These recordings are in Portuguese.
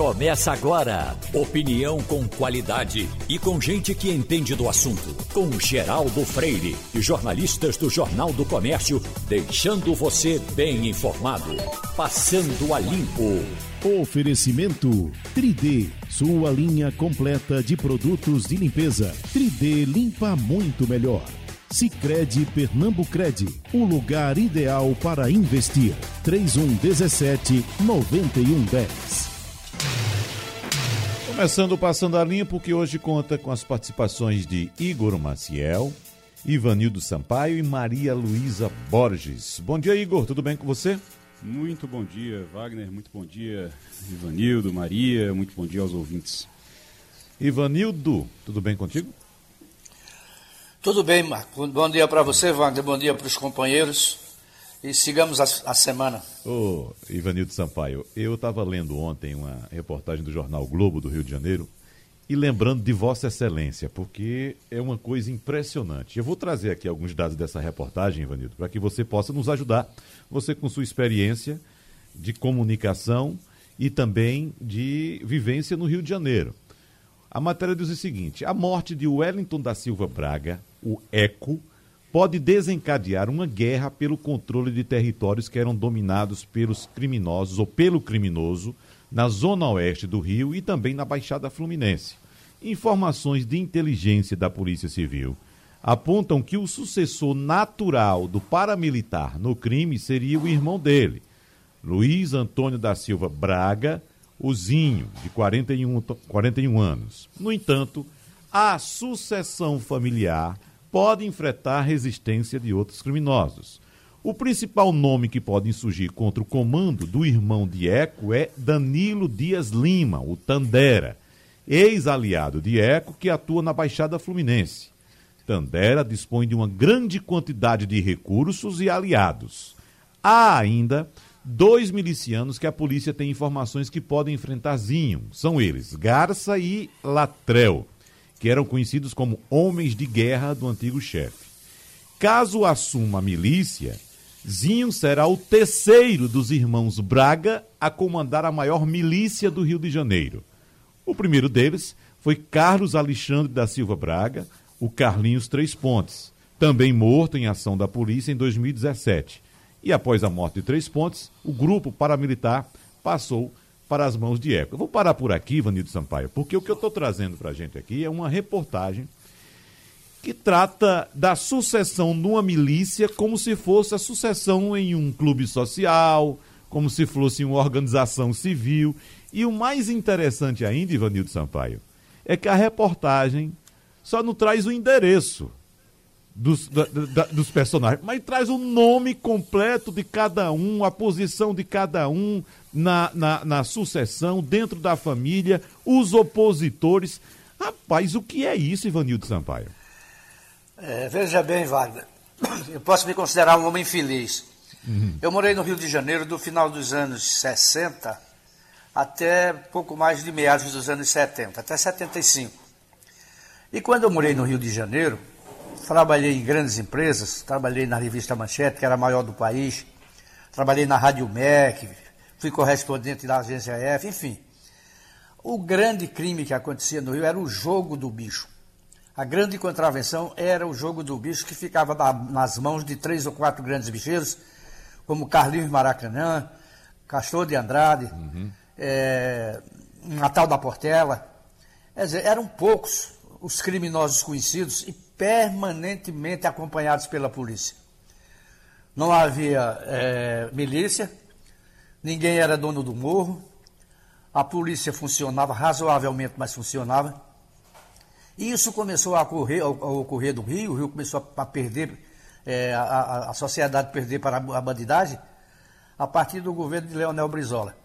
Começa agora. Opinião com qualidade e com gente que entende do assunto. Com Geraldo Freire e jornalistas do Jornal do Comércio, deixando você bem informado. Passando a limpo. Oferecimento 3D, sua linha completa de produtos de limpeza. 3D limpa muito melhor. Sicredi Pernambucred, o lugar ideal para investir. 3117 9110. Começando Passando a Limpo, que hoje conta com as participações de Igor Maciel, Ivanildo Sampaio e Maria Luísa Borges. Bom dia, Igor, tudo bem com você? Muito bom dia, Wagner, muito bom dia, Ivanildo, Maria, muito bom dia aos ouvintes. Ivanildo, tudo bem contigo? Tudo bem, Marco. Bom dia para você, Wagner. Bom dia para os companheiros. E sigamos a, a semana. Ô, Ivanildo Sampaio, eu estava lendo ontem uma reportagem do jornal Globo do Rio de Janeiro e lembrando de Vossa Excelência, porque é uma coisa impressionante. Eu vou trazer aqui alguns dados dessa reportagem, Ivanildo, para que você possa nos ajudar. Você, com sua experiência de comunicação e também de vivência no Rio de Janeiro. A matéria diz o seguinte: a morte de Wellington da Silva Braga o ECO, pode desencadear uma guerra pelo controle de territórios que eram dominados pelos criminosos ou pelo criminoso na zona oeste do Rio e também na Baixada Fluminense. Informações de inteligência da Polícia Civil apontam que o sucessor natural do paramilitar no crime seria o irmão dele, Luiz Antônio da Silva Braga, Ozinho, de 41, 41 anos. No entanto, a sucessão familiar pode enfrentar resistência de outros criminosos. O principal nome que pode insurgir contra o comando do irmão de Eco é Danilo Dias Lima, o Tandera, ex-aliado de Eco que atua na Baixada Fluminense. Tandera dispõe de uma grande quantidade de recursos e aliados. Há ainda dois milicianos que a polícia tem informações que podem enfrentar Zinho. São eles, Garça e Latrel que eram conhecidos como homens de guerra do antigo chefe. Caso assuma a milícia, Zinho será o terceiro dos irmãos Braga a comandar a maior milícia do Rio de Janeiro. O primeiro deles foi Carlos Alexandre da Silva Braga, o Carlinhos Três Pontes, também morto em ação da polícia em 2017. E após a morte de Três Pontes, o grupo paramilitar passou para as mãos de Eco. Eu vou parar por aqui, Vanildo Sampaio, porque o que eu estou trazendo para a gente aqui é uma reportagem que trata da sucessão numa milícia como se fosse a sucessão em um clube social, como se fosse uma organização civil. E o mais interessante ainda, Ivanildo Sampaio, é que a reportagem só não traz o endereço dos, da, da, dos personagens, mas traz o nome completo de cada um, a posição de cada um na, na, na sucessão, dentro da família, os opositores. Rapaz, o que é isso, Ivanildo Sampaio? É, veja bem, Wagner, eu posso me considerar um homem feliz. Uhum. Eu morei no Rio de Janeiro do final dos anos 60 até pouco mais de meados dos anos 70, até 75. E quando eu morei no Rio de Janeiro, trabalhei em grandes empresas, trabalhei na revista Manchete, que era a maior do país, trabalhei na Rádio MEC, fui correspondente da agência F, enfim. O grande crime que acontecia no Rio era o jogo do bicho. A grande contravenção era o jogo do bicho que ficava nas mãos de três ou quatro grandes bicheiros, como Carlinhos Maracanã, Castor de Andrade, uhum. é, Natal da Portela. Quer dizer, eram poucos os criminosos conhecidos e permanentemente acompanhados pela polícia. Não havia é, milícia, ninguém era dono do morro, a polícia funcionava razoavelmente, mas funcionava. E isso começou a ocorrer, a ocorrer do Rio, o Rio começou a perder, é, a, a, sociedade perder para a bandidagem, a partir do governo de Leonel Brizola,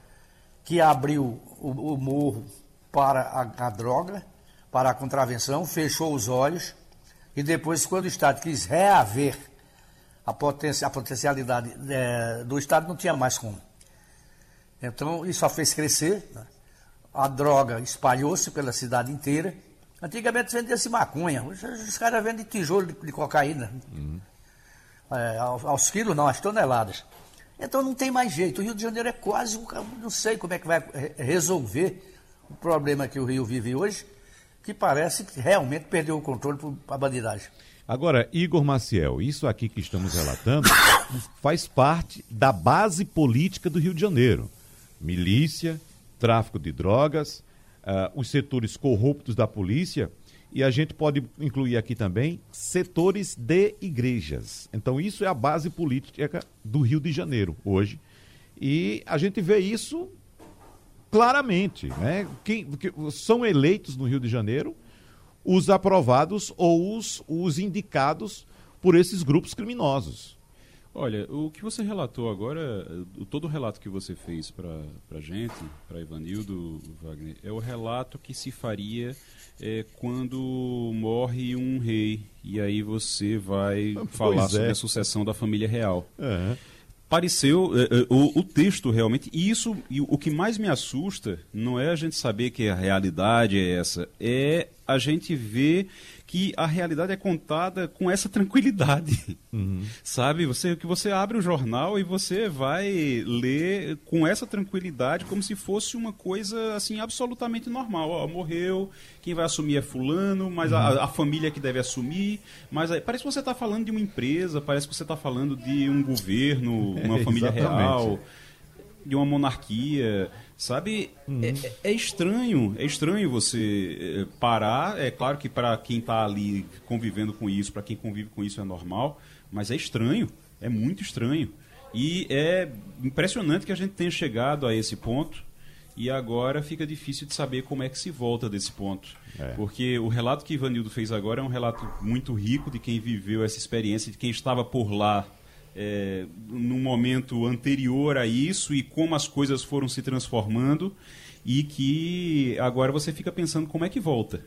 que abriu o, o morro para a, a droga, para a contravenção, fechou os olhos e depois, quando o Estado quis reaver a, a potencialidade é, do Estado, não tinha mais como. Então, isso só fez crescer. Né? A droga espalhou-se pela cidade inteira. Antigamente vendia-se maconha, hoje os caras vendem tijolo de, de cocaína. Uhum. É, aos, aos, quilos, não, às toneladas. Então não tem mais jeito. O Rio de Janeiro é quase, não sei como é que vai resolver o problema que o Rio vive hoje, que parece que realmente perdeu o controle para a bandidagem. Agora, Igor Maciel, isso aqui que estamos relatando faz parte da base política do Rio de Janeiro. Milícia, tráfico de drogas, uh, os setores corruptos da polícia e a gente pode incluir aqui também setores de igrejas. Então, isso é a base política do Rio de Janeiro hoje. E a gente vê isso claramente. Né? Quem, que são eleitos no Rio de Janeiro os aprovados ou os, os indicados por esses grupos criminosos. Olha, o que você relatou agora, todo o relato que você fez para a gente, para Ivanildo Wagner, é o relato que se faria é, quando morre um rei e aí você vai pois falar é. sobre a sucessão da família real. Uhum pareceu é, é, o, o, texto realmente e isso e o que mais me assusta não é a gente saber que a realidade é essa é a gente ver que a realidade é contada com essa tranquilidade, uhum. sabe? Você que você abre o jornal e você vai ler com essa tranquilidade como se fosse uma coisa assim absolutamente normal. Ó, morreu, quem vai assumir é fulano, mas uhum. a, a, família que deve assumir. Mas aí, parece que você está falando de uma empresa, parece que você está falando de um governo, uma é, família real, de uma monarquia. Sabe, uhum. é, é, estranho, é estranho você eh, parar. É claro que para quem está ali convivendo com isso, para quem convive com isso é normal, mas é estranho, é muito estranho. E é impressionante que a gente tenha chegado a esse ponto e agora fica difícil de saber como é que se volta desse ponto. É. Porque o relato que Ivanildo fez agora é um relato muito rico de quem viveu essa experiência, de quem estava por lá é, num momento anterior a isso e como as coisas foram se transformando e que agora você fica pensando como é que volta.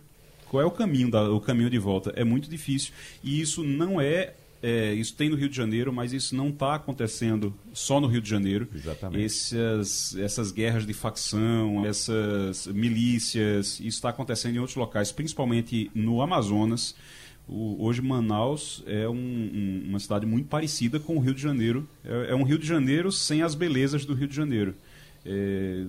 Qual é o caminho, da, o caminho de volta? É muito difícil. E isso não é é, isso tem no Rio de Janeiro, mas isso não está acontecendo só no Rio de Janeiro. Exatamente. Essas, essas guerras de facção, essas milícias, isso está acontecendo em outros locais, principalmente no Amazonas. O, hoje Manaus é um, um, uma cidade muito parecida com o Rio de Janeiro. É, é, um Rio de Janeiro sem as belezas do Rio de Janeiro. É,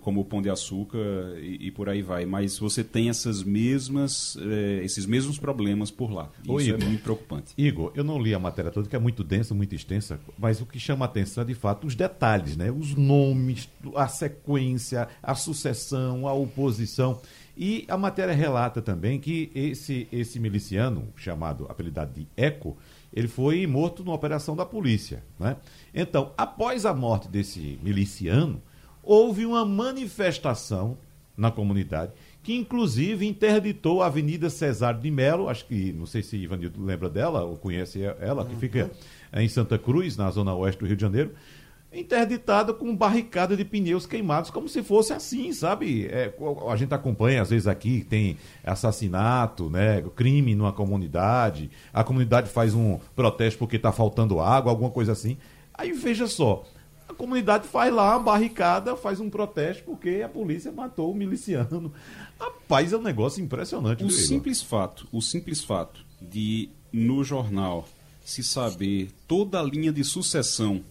como o Pão de Açúcar e, e, por aí vai. Mas você tem essas mesmas, é, esses mesmos problemas por lá. Ô, Isso é Igor, é muito preocupante. Igor, eu não li a matéria toda, que é muito densa, muito extensa, mas o que chama a atenção é, de fato, os detalhes, né? Os nomes, a sequência, a sucessão, a oposição. E a matéria relata também que esse, esse miliciano, chamado, apelidado de Eco, ele foi morto numa operação da polícia. Né? Então, após a morte desse miliciano, houve uma manifestação na comunidade que inclusive interditou a Avenida Cesário de Melo, acho que, não sei se Ivanildo lembra dela ou conhece ela, que fica em Santa Cruz, na zona oeste do Rio de Janeiro, interditada com barricada de pneus queimados, como se fosse assim, sabe? É, a gente acompanha, às vezes, aqui, tem assassinato, né? crime numa comunidade, a comunidade faz um protesto porque está faltando água, alguma coisa assim. Aí veja só, a comunidade faz lá uma barricada, faz um protesto porque a polícia matou o miliciano. Rapaz, é um negócio impressionante. O simples fato, o simples fato de no jornal se saber toda a linha de sucessão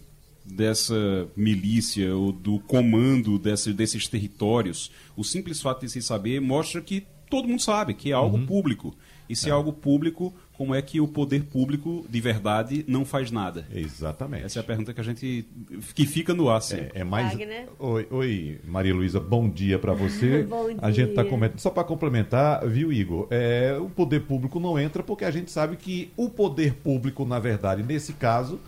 dessa milícia ou do comando desse, desses territórios, o simples fato de se saber mostra que todo mundo sabe que é algo uhum. público. E se é. é. algo público, como é que o poder público de verdade não faz nada? Exatamente. Essa é a pergunta que a gente que fica no ar. É, é, mais. Oi, oi, Maria Luísa, bom dia para você. bom dia. A gente está comentando só para complementar, viu, Igor? É, o poder público não entra porque a gente sabe que o poder público, na verdade, nesse caso,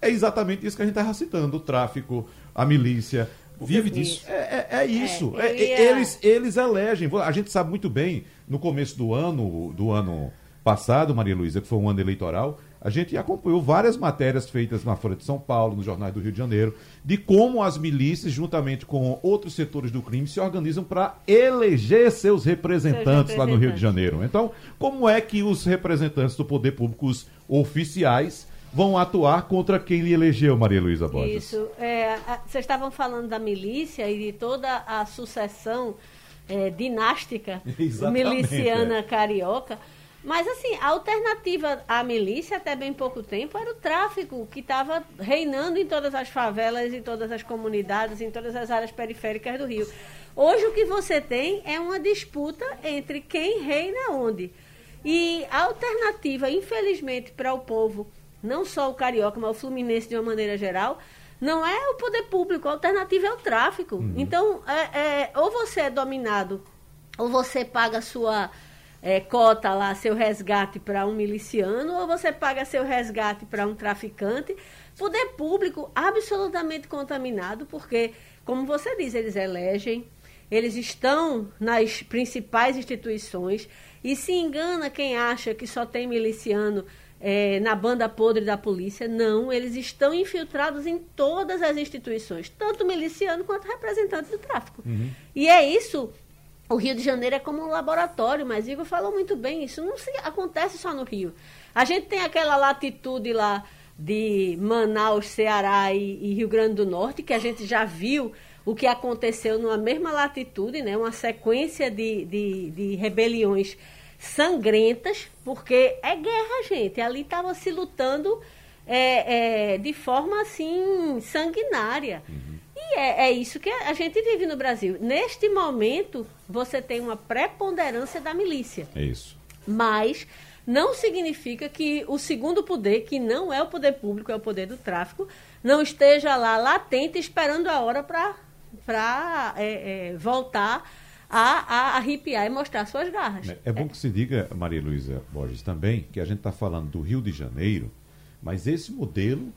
é exatamente isso que a gente estava citando: o tráfico, a milícia. Vive disso. É, é, é isso. É, ia... eles, eles elegem. A gente sabe muito bem, no começo do ano, do ano passado, Maria Luísa, que foi um ano eleitoral, a gente acompanhou várias matérias feitas na Folha de São Paulo, nos jornais do Rio de Janeiro, de como as milícias, juntamente com outros setores do crime, se organizam para eleger seus representantes lá no Rio de Janeiro. Então, como é que os representantes do poder público, os oficiais, vão atuar contra quem lhe elegeu, Maria Luísa Borges. Isso. É, vocês estavam falando da milícia e de toda a sucessão é, dinástica Exatamente, miliciana é. carioca. Mas assim, a alternativa à milícia até bem pouco tempo era o tráfico, que estava reinando em todas as favelas, em todas as comunidades, em todas as áreas periféricas do Rio. Hoje o que você tem é uma disputa entre quem reina onde. E a alternativa, infelizmente, para o povo, não só o carioca, mas o fluminense de uma maneira geral, não é o poder público, a alternativa é o tráfico. Uhum. Então, é, é, ou você é dominado, ou você paga sua é, cota lá, seu resgate para um miliciano, ou você paga seu resgate para um traficante. Poder público absolutamente contaminado, porque, como você diz, eles elegem, eles estão nas principais instituições, e se engana quem acha que só tem miliciano é, na banda podre da polícia. Não, eles estão infiltrados em todas as instituições, tanto miliciano quanto representante do tráfico. Uhum. E é isso o Rio de Janeiro é como um laboratório, mas Igor falou muito bem, isso não se, acontece só no Rio. A gente tem aquela latitude lá de Manaus, Ceará e, e, Rio Grande do Norte, que a gente já viu o que aconteceu numa mesma latitude, né? uma sequência de, de, de rebeliões sangrentas, porque é guerra, gente. Ali estava se lutando é, é, de forma assim sanguinária. Uhum. E é, é, isso que a gente vive no Brasil. Neste momento, você tem uma preponderância da milícia. É isso. Mas não significa que o segundo poder, que não é o poder público, é o poder do tráfico, não esteja lá latente esperando a hora para é, é, voltar a, a arrepiar e mostrar suas garras. É, é bom que se diga, Maria Luísa Borges, também, que a gente está falando do Rio de Janeiro, mas esse modelo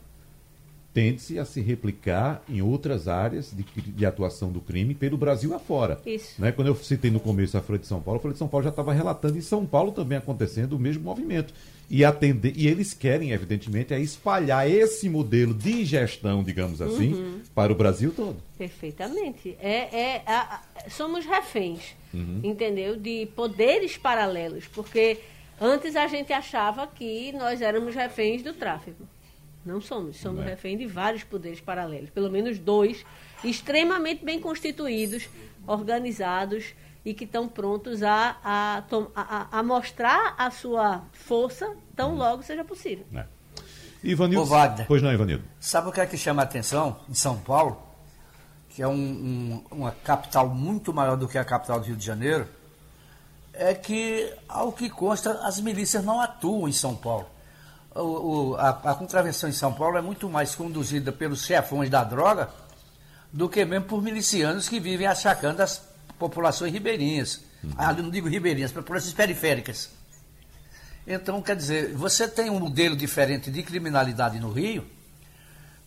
tende-se a se replicar em outras áreas de, de, atuação do crime pelo Brasil afora. Isso. Né? Quando eu citei no começo a Folha de São Paulo, a Folha de São Paulo já estava relatando em São Paulo também acontecendo o mesmo movimento. E, atender, e eles querem, evidentemente, é espalhar esse modelo de gestão, digamos assim, uhum. para o Brasil todo. Perfeitamente. É, é, a, somos reféns, uhum. entendeu? De poderes paralelos, porque antes a gente achava que nós éramos reféns do tráfico. Não somos. Somos é. refém de vários poderes paralelos. Pelo menos dois, extremamente bem constituídos, organizados e que estão prontos a, a, a, a, mostrar a sua força tão hum. logo seja possível. É. Ivanildo, Wagner, pois não, Ivanildo. Sabe o que é que chama a atenção em São Paulo? Que é um, um, uma capital muito maior do que a capital do Rio de Janeiro. É que, ao que consta, as milícias não atuam em São Paulo o, o, a, a contravenção em São Paulo é muito mais conduzida pelos chefões da droga do que mesmo por milicianos que vivem achacando as populações ribeirinhas. Uhum. Ah, não digo ribeirinhas, populações periféricas. Então, quer dizer, você tem um modelo diferente de criminalidade no Rio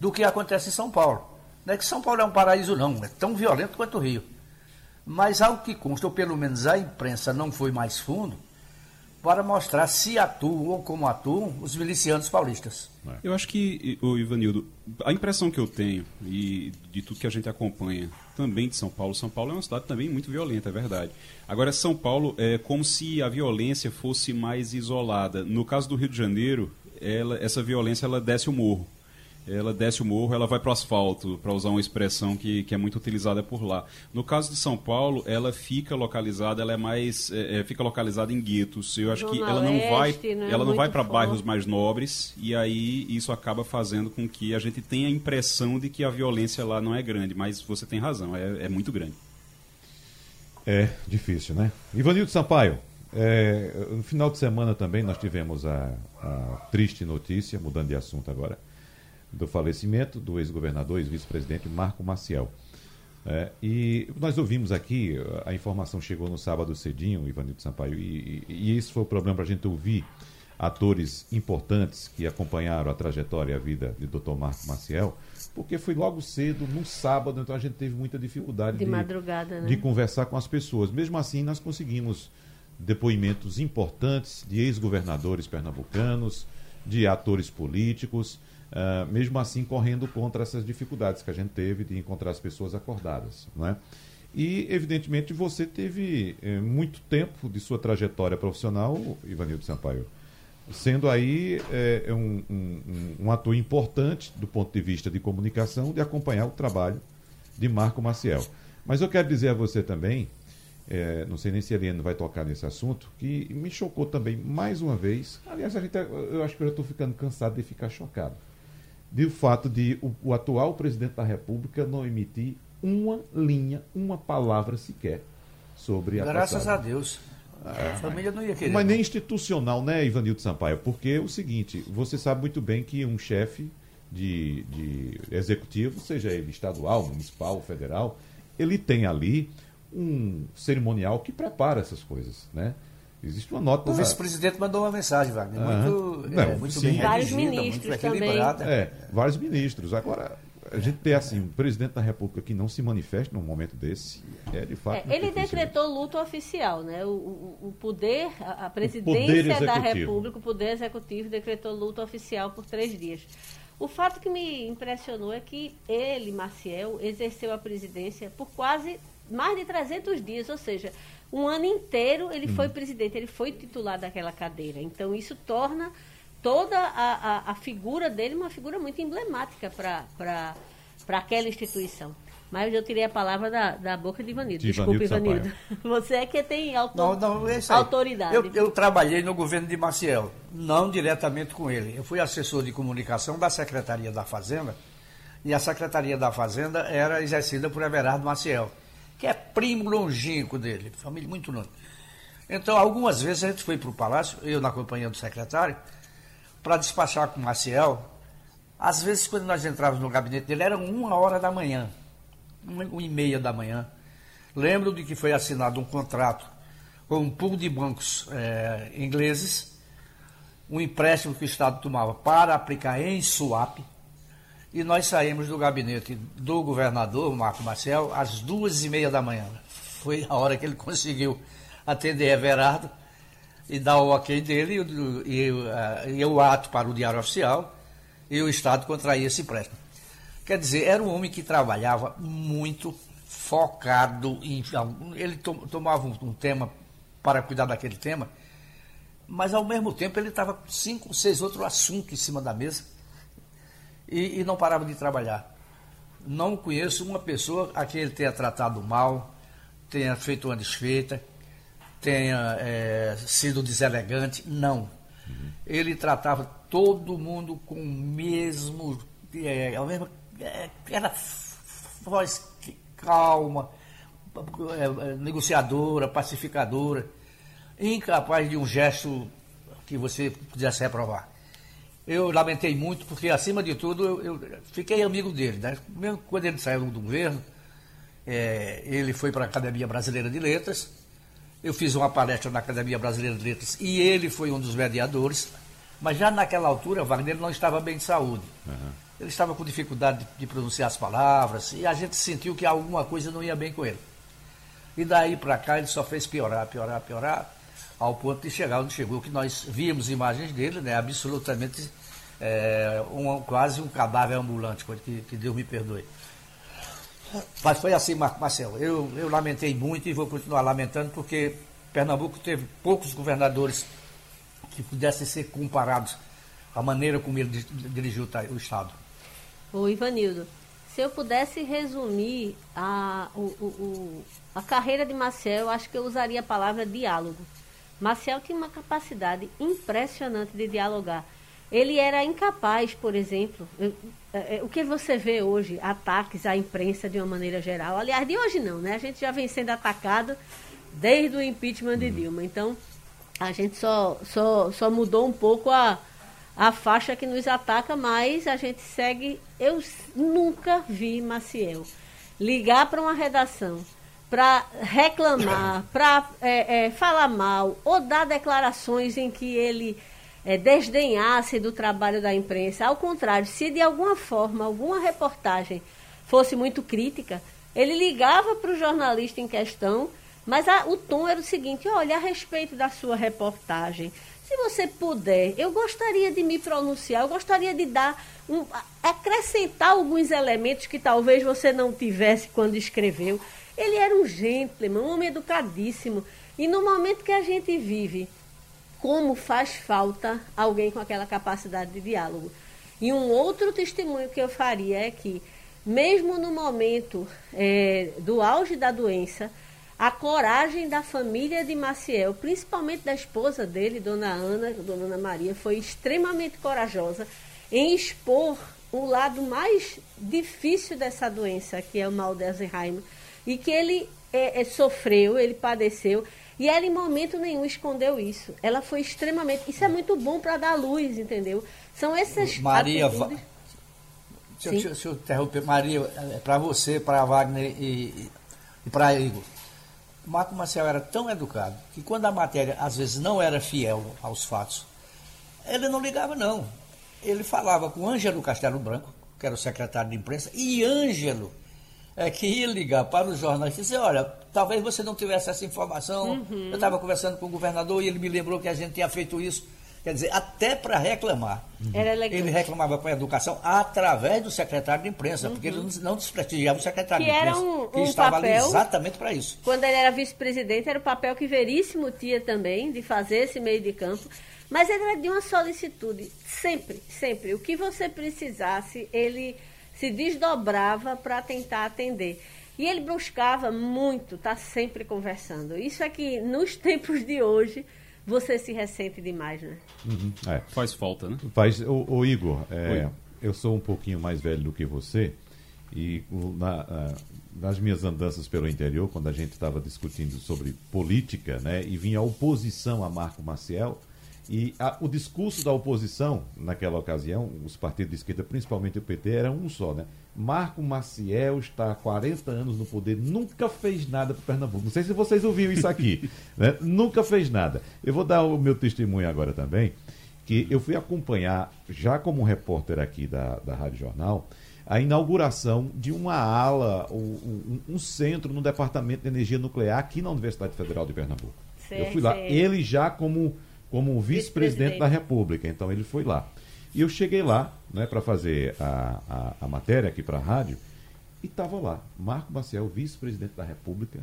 do que acontece em São Paulo. Não é que São Paulo é um paraíso, não, é tão violento quanto o Rio. Mas, ao que consta, ou pelo menos a imprensa não foi mais fundo, para mostrar se atuam ou como atuam os milicianos paulistas. Eu acho que, o Ivanildo, a impressão que eu tenho, e de tudo que a gente acompanha também de São Paulo, São Paulo é uma cidade também muito violenta, é verdade. Agora, São Paulo é como se a violência fosse mais isolada. No caso do Rio de Janeiro, ela, essa violência ela desce o morro ela desce o morro, ela vai para o asfalto, para usar uma expressão que, que é muito utilizada por lá. No caso de São Paulo, ela fica localizada, ela é mais, é, é fica localizada em guetos. Eu acho Zona que ela não vai, né? ela não vai para bairros mais nobres e aí isso acaba fazendo com que a gente tenha a impressão de que a violência lá não é grande, mas você tem razão, é, é muito grande. É difícil, né? Ivanildo Sampaio, é, no final de semana também nós tivemos a, a triste notícia, mudando de assunto agora do falecimento do ex-governador, ex-vice-presidente Marco Maciel. É, e nós ouvimos aqui, a informação chegou no sábado cedinho, Ivanildo Sampaio, e, e, e esse foi o problema para a gente ouvir atores importantes que acompanharam a trajetória e a vida de Dr. Marco Maciel, porque foi logo cedo, no sábado, então a gente teve muita dificuldade de, de, né? de conversar com as pessoas. Mesmo assim, nós conseguimos depoimentos importantes de ex-governadores pernambucanos, de atores políticos, uh, mesmo assim correndo contra essas dificuldades que a gente teve de encontrar as pessoas acordadas. Não é? E, evidentemente, você teve eh, muito tempo de sua trajetória profissional, Ivanildo Sampaio, sendo aí eh, um, um, um, ator importante do ponto de vista de comunicação, de acompanhar o trabalho de Marco Maciel. Mas eu quero dizer a você também é, não sei nem se a Eliane vai tocar nesse assunto, que me chocou também mais uma vez. Aliás, a gente, eu acho que eu estou ficando cansado de ficar chocado. De fato de o, o atual presidente da República não emitir uma linha, uma palavra sequer sobre a Graças passagem. a Deus. É, a família não ia querer. Mas nem institucional, né, Ivanildo Sampaio? Porque é o seguinte, você sabe muito bem que um chefe de, de executivo, seja ele estadual, municipal, federal, ele tem ali um cerimonial que prepara essas coisas, né? Existe uma nota. O vice-presidente mandou uma mensagem, Wagner, muito, Não, é, muito bem Vários ministros muito equilibrada. É, vários ministros. Agora, a gente ter assim, um presidente da República que não se manifeste num momento desse, é de fato. É, ele difícil. decretou luto oficial, né? O, o, o poder, a, a presidência da República, o poder executivo decretou luto oficial por três dias. O fato que me impressionou é que ele, Maciel, exerceu a presidência por quase mais de 300 dias, ou seja, um ano inteiro ele hum. foi presidente, ele foi titular daquela cadeira. Então, isso torna toda a, a, a figura dele uma figura muito emblemática para aquela instituição. Mas eu tirei a palavra da, da boca de Ivanildo. De Desculpe, Ivanildo. Você é que tem autor, não, não, é autoridade. Eu, eu, trabalhei no governo de Maciel, não diretamente com ele. Eu fui assessor de comunicação da Secretaria da Fazenda, e a Secretaria da Fazenda era exercida por Everardo Maciel, que é primo longínquo dele, família muito longe. Então, algumas vezes a gente foi para o Palácio, eu na companhia do secretário, para despachar com o Maciel. Às vezes, quando nós entrávamos no gabinete dele, era uma hora da manhã, uma, e meia da manhã. Lembro de que foi assinado um contrato com um pool de bancos é, ingleses, um empréstimo que o Estado tomava para aplicar em swap, e nós saímos do gabinete do governador, Marco Marcel, às duas e meia da manhã. Foi a hora que ele conseguiu atender Everardo e dar o ok dele e, e, uh, e o ato para o Diário Oficial e o Estado contrair esse empréstimo. Quer dizer, era um homem que trabalhava muito focado em. Ele tomava um, um tema para cuidar daquele tema, mas ao mesmo tempo ele estava com cinco, seis outros assuntos em cima da mesa e, e, não parava de trabalhar. Não conheço uma pessoa a quem ele tenha tratado mal, tenha feito uma desfeita, tenha é, sido deselegante, não. Uhum. Ele tratava todo mundo com o mesmo, é, a mesma, é, era voz calma, é, negociadora, pacificadora, incapaz de um gesto que você pudesse reprovar. Eu lamentei muito, porque, acima de tudo, eu, eu fiquei amigo dele. Né? Mesmo quando ele saiu do governo, é, ele foi para a Academia Brasileira de Letras, eu fiz uma palestra na Academia Brasileira de Letras e ele foi um dos mediadores, mas já naquela altura, Wagner não estava bem de saúde. Uhum. Ele estava com dificuldade de, de, pronunciar as palavras e a gente sentiu que alguma coisa não ia bem com ele. E daí para cá ele só fez piorar, piorar, piorar, ao ponto de chegar onde chegou, que nós vimos imagens dele, né, absolutamente é, um, quase um cadáver ambulante, que, que Deus me perdoe. Mas foi assim, Marcelo. Eu, eu lamentei muito e vou continuar lamentando, porque Pernambuco teve poucos governadores que pudessem ser comparados à maneira como ele dirigiu o Estado. O Ivanildo, se eu pudesse resumir a, o, o, a carreira de Marcel, eu acho que eu usaria a palavra diálogo. Marcel tinha uma capacidade impressionante de dialogar. Ele era incapaz, por exemplo, é, é, o que você vê hoje, ataques à imprensa de uma maneira geral. Aliás, de hoje não, né? A gente já vem sendo atacado desde o impeachment de Dilma. Então, a gente só, só, só mudou um pouco a, a faixa que nos ataca, mas a gente segue. Eu nunca vi Maciel ligar para uma redação para reclamar, para é, é, falar mal ou dar declarações em que ele é, desdenhasse do trabalho da imprensa. Ao contrário, se de alguma forma alguma reportagem fosse muito crítica, ele ligava para o jornalista em questão, mas a, o tom era o seguinte: olha, a respeito da sua reportagem, se você puder, eu gostaria de me pronunciar, eu gostaria de dar um, acrescentar alguns elementos que talvez você não tivesse quando escreveu. Ele era um gentleman, um homem educadíssimo. E no momento que a gente vive como faz falta alguém com aquela capacidade de diálogo. E um outro testemunho que eu faria é que, mesmo no momento é, do auge da doença, a coragem da família de Maciel, principalmente da esposa dele, Dona Ana, Dona Ana Maria, foi extremamente corajosa em expor o lado mais difícil dessa doença, que é o mal de Alzheimer, e que ele é, é, sofreu, ele padeceu, e ela em momento nenhum escondeu isso. Ela foi extremamente. Isso é muito bom para dar luz, entendeu? São essas. Maria, atitudes... deixa, deixa, eu interromper. Maria, é para você, para Wagner e, e para Igor. Marco Marcel era tão educado que quando a matéria às vezes não era fiel aos fatos, ele não ligava não. Ele falava com Ângelo Castelo Branco, que era o secretário de imprensa, e Ângelo é que ia ligar para os jornalistas e dizer, olha, talvez você não tivesse essa informação. Uhum. Eu estava conversando com o governador e ele me lembrou que a gente tinha feito isso. Quer dizer, até para reclamar. Ele reclamava com a educação através do secretário de imprensa, uhum. porque ele não desprestigiava o secretário que de imprensa, um, que um estava papel, ali exatamente para isso. Quando ele era vice-presidente, era o papel que Veríssimo tinha também, de fazer esse meio de campo. Mas ele era de uma solicitude, sempre, sempre. O que você precisasse, ele se desdobrava para tentar atender. E ele buscava muito, tá sempre conversando. Isso é que nos tempos de hoje você se ressente demais, né? Uhum. É. Faz falta, né? Faz. O, o Igor, é, eu sou um pouquinho mais velho do que você e na, nas minhas andanças pelo interior, quando a gente estava discutindo sobre política, né, e vinha a oposição a Marco Maciel, e a, o discurso da oposição, naquela ocasião, os partidos de esquerda, principalmente o PT, era um só, né? Marco Maciel está há 40 anos no poder, nunca fez nada para Pernambuco. Não sei se vocês ouviram isso aqui, né? Nunca fez nada. Eu vou dar o meu testemunho agora também, que eu fui acompanhar, já como repórter aqui da, da Rádio Jornal, a inauguração de uma ala, um, um, centro no Departamento de Energia Nuclear aqui na Universidade Federal de Pernambuco. Sei, eu fui lá, sei. ele já como como vice-presidente da República. Então ele foi lá. E eu cheguei lá, né, para fazer a, a, a, matéria aqui para a rádio, e estava lá, Marco Maciel, vice-presidente da República,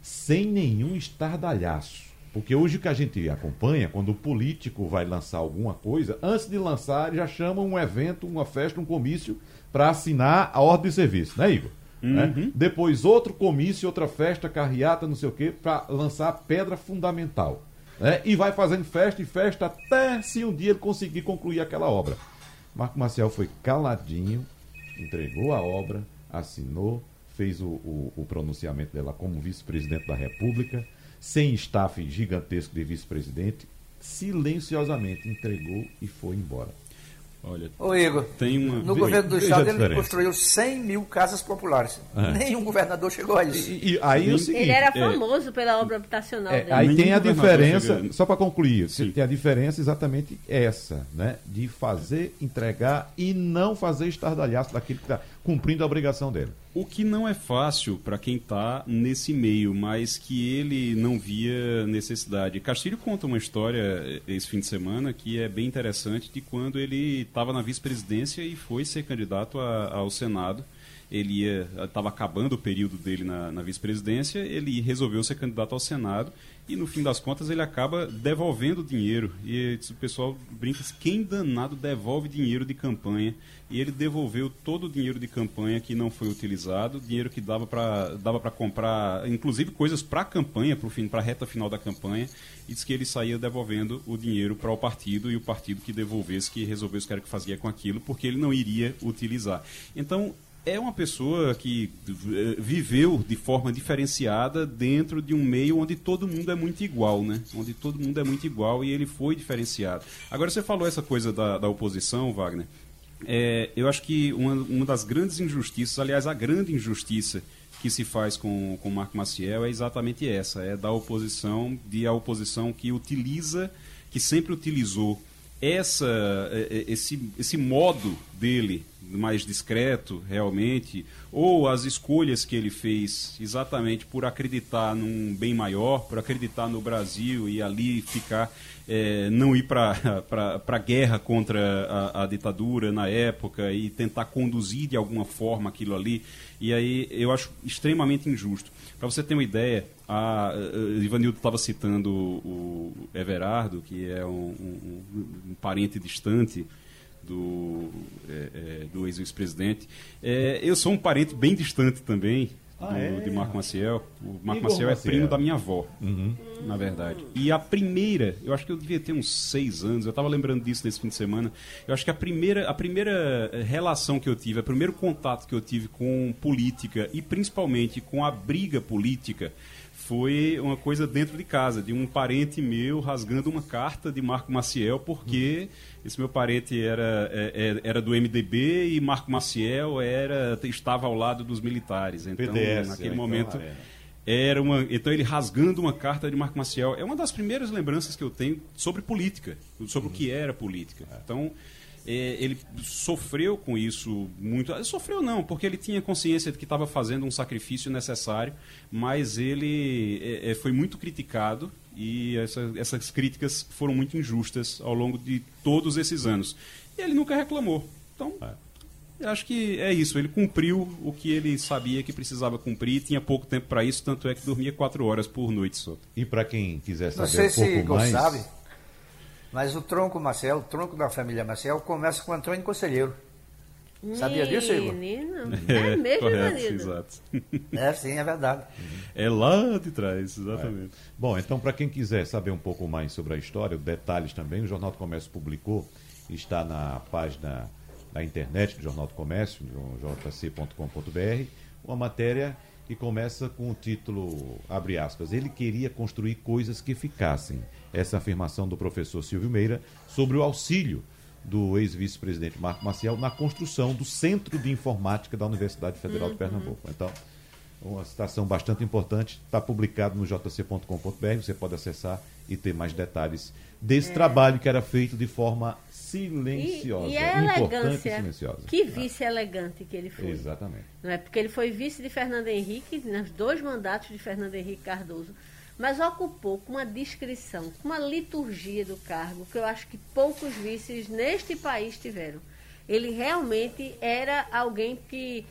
sem nenhum estardalhaço. Porque hoje o que a gente acompanha, quando o político vai lançar alguma coisa, antes de lançar, ele já chama um evento, uma festa, um comício, para assinar a ordem de serviço, né, Igor? Né? Uhum. Né? Depois outro comício, outra festa, carreata, não sei o quê, para lançar a pedra fundamental né? e vai fazendo festa e festa até se um dia ele conseguir concluir aquela obra. Marco Maciel foi caladinho, entregou a obra, assinou, fez o, o, o pronunciamento dela como vice-presidente da República, sem staff gigantesco de vice-presidente, silenciosamente entregou e foi embora. Olha, Ô Igor, tem uma... no governo do Estado ele construiu 100 mil casas populares. É. Nenhum governador chegou a isso. E, e aí é o seguinte, ele era é. famoso é, pela obra habitacional é, dele. Aí tem a diferença, só para concluir, Sim. tem a diferença exatamente essa, né? De fazer, entregar e não fazer estardalhaço daquele que está cumprindo a obrigação dele. O que não é fácil para quem está nesse meio, mas que ele não via necessidade. Castilho conta uma história eh, esse fim de semana que é bem interessante de quando ele estava na vice-presidência e foi ser candidato a, ao Senado ele estava acabando o período dele na, na vice-presidência, ele resolveu ser candidato ao Senado e no fim das contas ele acaba devolvendo dinheiro. E o pessoal brinca quem danado devolve dinheiro de campanha? E ele devolveu todo o dinheiro de campanha que não foi utilizado, dinheiro que dava para dava comprar, inclusive coisas para a campanha, para a reta final da campanha, e disse que ele saía devolvendo o dinheiro para o partido e o partido que devolvesse, que resolvesse o que era que fazia com aquilo, porque ele não iria utilizar. Então, é uma pessoa que eh, viveu de forma diferenciada dentro de um meio onde todo mundo é muito igual, né? Onde todo mundo é muito igual e ele foi diferenciado. Agora, você falou essa coisa da, da oposição, Wagner. É, eu acho que uma, uma das grandes injustiças, aliás, a grande injustiça que se faz com o Marco Maciel é exatamente essa, é da oposição, de a oposição que utiliza, que sempre utilizou essa, é, é, esse, esse modo dele mais discreto, realmente, ou as escolhas que ele fez exatamente por acreditar num bem maior, por acreditar no Brasil e ali ficar, é, não ir para a guerra contra a, a, ditadura na época e tentar conduzir de alguma forma aquilo ali. E aí eu acho extremamente injusto. Para você ter uma ideia, a, a Ivanildo estava citando o Everardo, que é um, um, um parente distante do, é, é, do ex-presidente. É, eu sou um parente bem distante também, ah, é? de Marco Maciel. O Marco Maciel é primo da minha avó, uhum. na verdade. E a primeira, eu acho que eu devia ter uns seis anos, eu estava lembrando disso nesse fim de semana. Eu acho que a primeira, a primeira relação que eu tive, o primeiro contato que eu tive com política e principalmente com a briga política foi uma coisa dentro de casa, de um parente meu rasgando uma carta de Marco Maciel, porque uhum. esse meu parente era, é, é, era do MDB e Marco Maciel era, estava ao lado dos militares. Então, PDS, naquele é, momento. Então, era uma, então ele rasgando uma carta de Marco Maciel. É uma das primeiras lembranças que eu tenho sobre política, sobre uhum. o que era política. Então, é, ele sofreu com isso muito. Sofreu não, porque ele tinha consciência de que estava fazendo um sacrifício necessário, mas ele é, é, foi muito criticado e essa, essas críticas foram muito injustas ao longo de todos esses anos. E ele nunca reclamou. Então, eu acho que é isso. Ele cumpriu o que ele sabia que precisava cumprir. Tinha pouco tempo para isso, tanto é que dormia quatro horas por noite só. E para quem quiser saber um pouco mais... Sabe mas o tronco Maciel, o tronco da família Maciel, começa com Antônio Conselheiro. Sabia disso, Igor? Menino, é, é mesmo, correto, exato. É, sim, é verdade. É lá de trás, exatamente. É. Bom, então, para quem quiser saber um pouco mais sobre a história, detalhes também, o Jornal do Comércio publicou, está na página da internet do Jornal do Comércio, jc.com.br, uma matéria que começa com o título, abre aspas, ele queria construir coisas que ficassem. Essa afirmação do professor Silvio Meira sobre o auxílio do ex-vice-presidente Marco Maciel na construção do Centro de Informática da Universidade Federal uhum. de Pernambuco. Então, uma citação bastante importante, está publicado no jc.com.br, você pode acessar e ter mais detalhes desse é. trabalho que era feito de forma silenciosa. E, e a elegância. Silenciosa. Que vice elegante que ele foi. Exatamente. Não é porque ele foi vice de Fernando Henrique nos dois mandatos de Fernando Henrique Cardoso, mas ocupou com uma descrição, com uma liturgia do cargo que eu acho que poucos vices neste país tiveram. Ele realmente era alguém que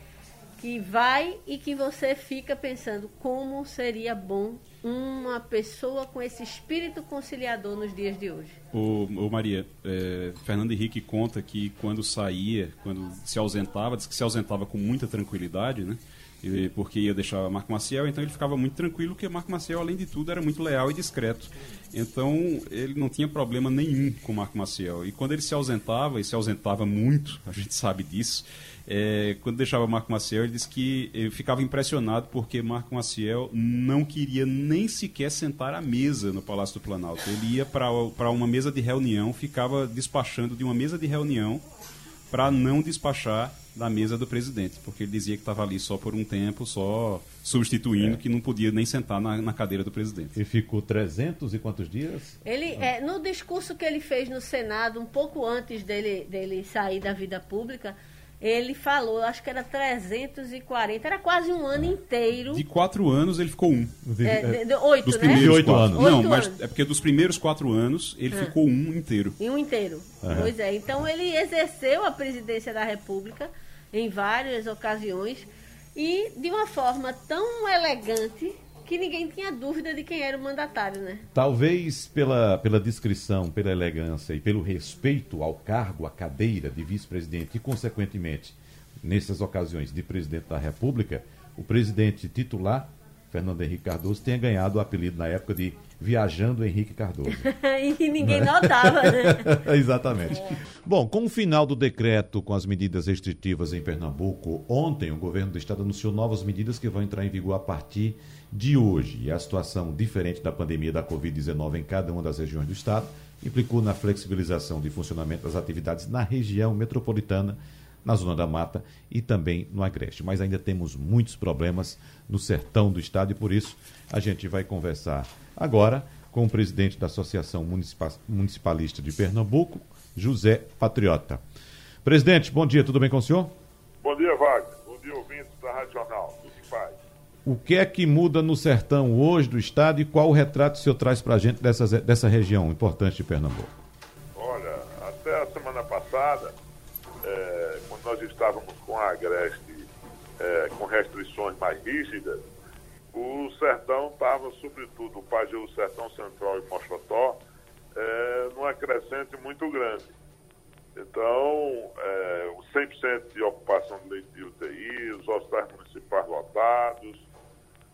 que vai e que você fica pensando como seria bom uma pessoa com esse espírito conciliador nos dias de hoje. O, Maria, é, Fernando Henrique conta que quando saía, quando se ausentava, diz que se ausentava com muita tranquilidade, né? Porque ia deixar Marco Maciel, então ele ficava muito tranquilo, porque Marco Maciel, além de tudo, era muito leal e discreto. Então ele não tinha problema nenhum com Marco Maciel. E quando ele se ausentava, e se ausentava muito, a gente sabe disso, é, quando deixava Marco Maciel, ele disse que ele ficava impressionado porque Marco Maciel não queria nem sequer sentar à mesa no Palácio do Planalto. Ele ia para uma mesa de reunião, ficava despachando de uma mesa de reunião para não despachar da mesa do presidente, porque ele dizia que estava ali só por um tempo, só substituindo, é. que não podia nem sentar na, na, cadeira do presidente. E ficou 300 e quantos dias? Ele, é, no discurso que ele fez no Senado, um pouco antes dele, dele sair da vida pública, ele falou, acho que era 340, era quase um ano inteiro. De quatro anos ele ficou um. É, de, de, oito, dos né? primeiros oito anos. Oito Não, mas é porque dos primeiros quatro anos ele ah. ficou um inteiro. E um inteiro. Pois é. Então ele exerceu a presidência da República em várias ocasiões e de uma forma tão elegante que ninguém tinha dúvida de quem era o mandatário, né? Talvez pela, pela descrição, pela elegância e pelo respeito ao cargo, à cadeira de vice-presidente e, consequentemente, nessas ocasiões de presidente da República, o presidente titular, Fernando Henrique Cardoso, tenha ganhado o apelido na época de Viajando Henrique Cardoso. e ninguém notava, né? Exatamente. É. Bom, com o final do decreto com as medidas restritivas em Pernambuco, ontem o governo do estado anunciou novas medidas que vão entrar em vigor a partir de hoje. E a situação diferente da pandemia da Covid-19 em cada uma das regiões do estado implicou na flexibilização de funcionamento das atividades na região metropolitana, na Zona da Mata e também no Agreste. Mas ainda temos muitos problemas no sertão do estado e por isso a gente vai conversar agora com o presidente da Associação Municipalista de Pernambuco, José Patriota. Presidente, bom dia, tudo bem com o senhor? Bom dia, Wagner. Bom dia, ouvintes da Rádio Jornal. Tudo em paz. O que é que muda no sertão hoje do estado e qual o retrato o senhor traz para a gente dessa, dessa região importante de Pernambuco? Olha, até a semana passada, nós estávamos com a Agreste é, com restrições mais rígidas, o sertão estava, sobretudo o Pajeú, Sertão Central e Mochotó, é, numa crescente muito grande. Então, é, 100% de ocupação de leite de UTI, os hospitais municipais lotados,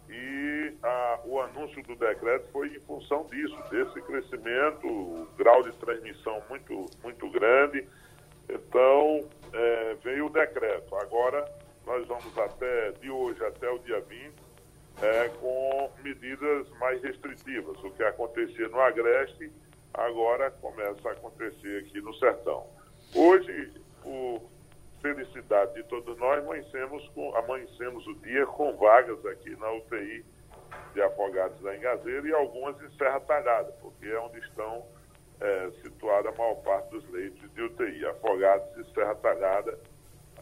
e a, o anúncio do decreto foi em função disso, desse crescimento, o grau de transmissão muito, muito grande. Então, é, veio o decreto. Agora, nós vamos até, de hoje até o dia 20, é, com medidas mais restritivas. O que acontecia no Agreste, agora começa a acontecer aqui no Sertão. Hoje, por felicidade de todos nós, amanhecemos, com, amanhecemos o dia com vagas aqui na UTI de Afogados da Engazeira e algumas em Serra Talhada, porque é onde estão é, situadas a maior parte dos leitos de UTI, Afogados e Serra Talhada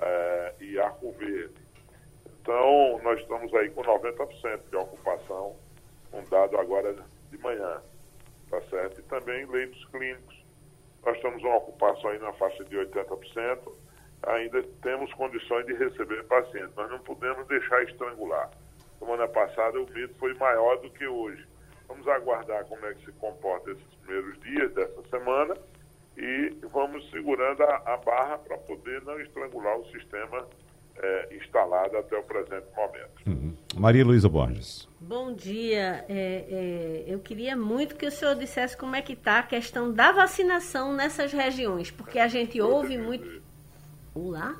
é, e Arco Verde. Então, nós estamos aí com 90% de ocupação, um dado agora de manhã, tá certo? E também leitos clínicos. Nós estamos uma ocupação aí na faixa de 80%, ainda temos condições de receber pacientes. Nós não podemos deixar estrangular. Semana passada o medo foi maior do que hoje. Vamos aguardar como é que se comporta esses primeiros dias dessa semana e vamos segurando a, a barra para poder não estrangular o sistema é, instalado até o presente momento. Uhum. Maria Luísa Borges. Bom dia. É, é, eu queria muito que o senhor dissesse como é que está a questão da vacinação nessas regiões, porque a gente ouve muito. Olá.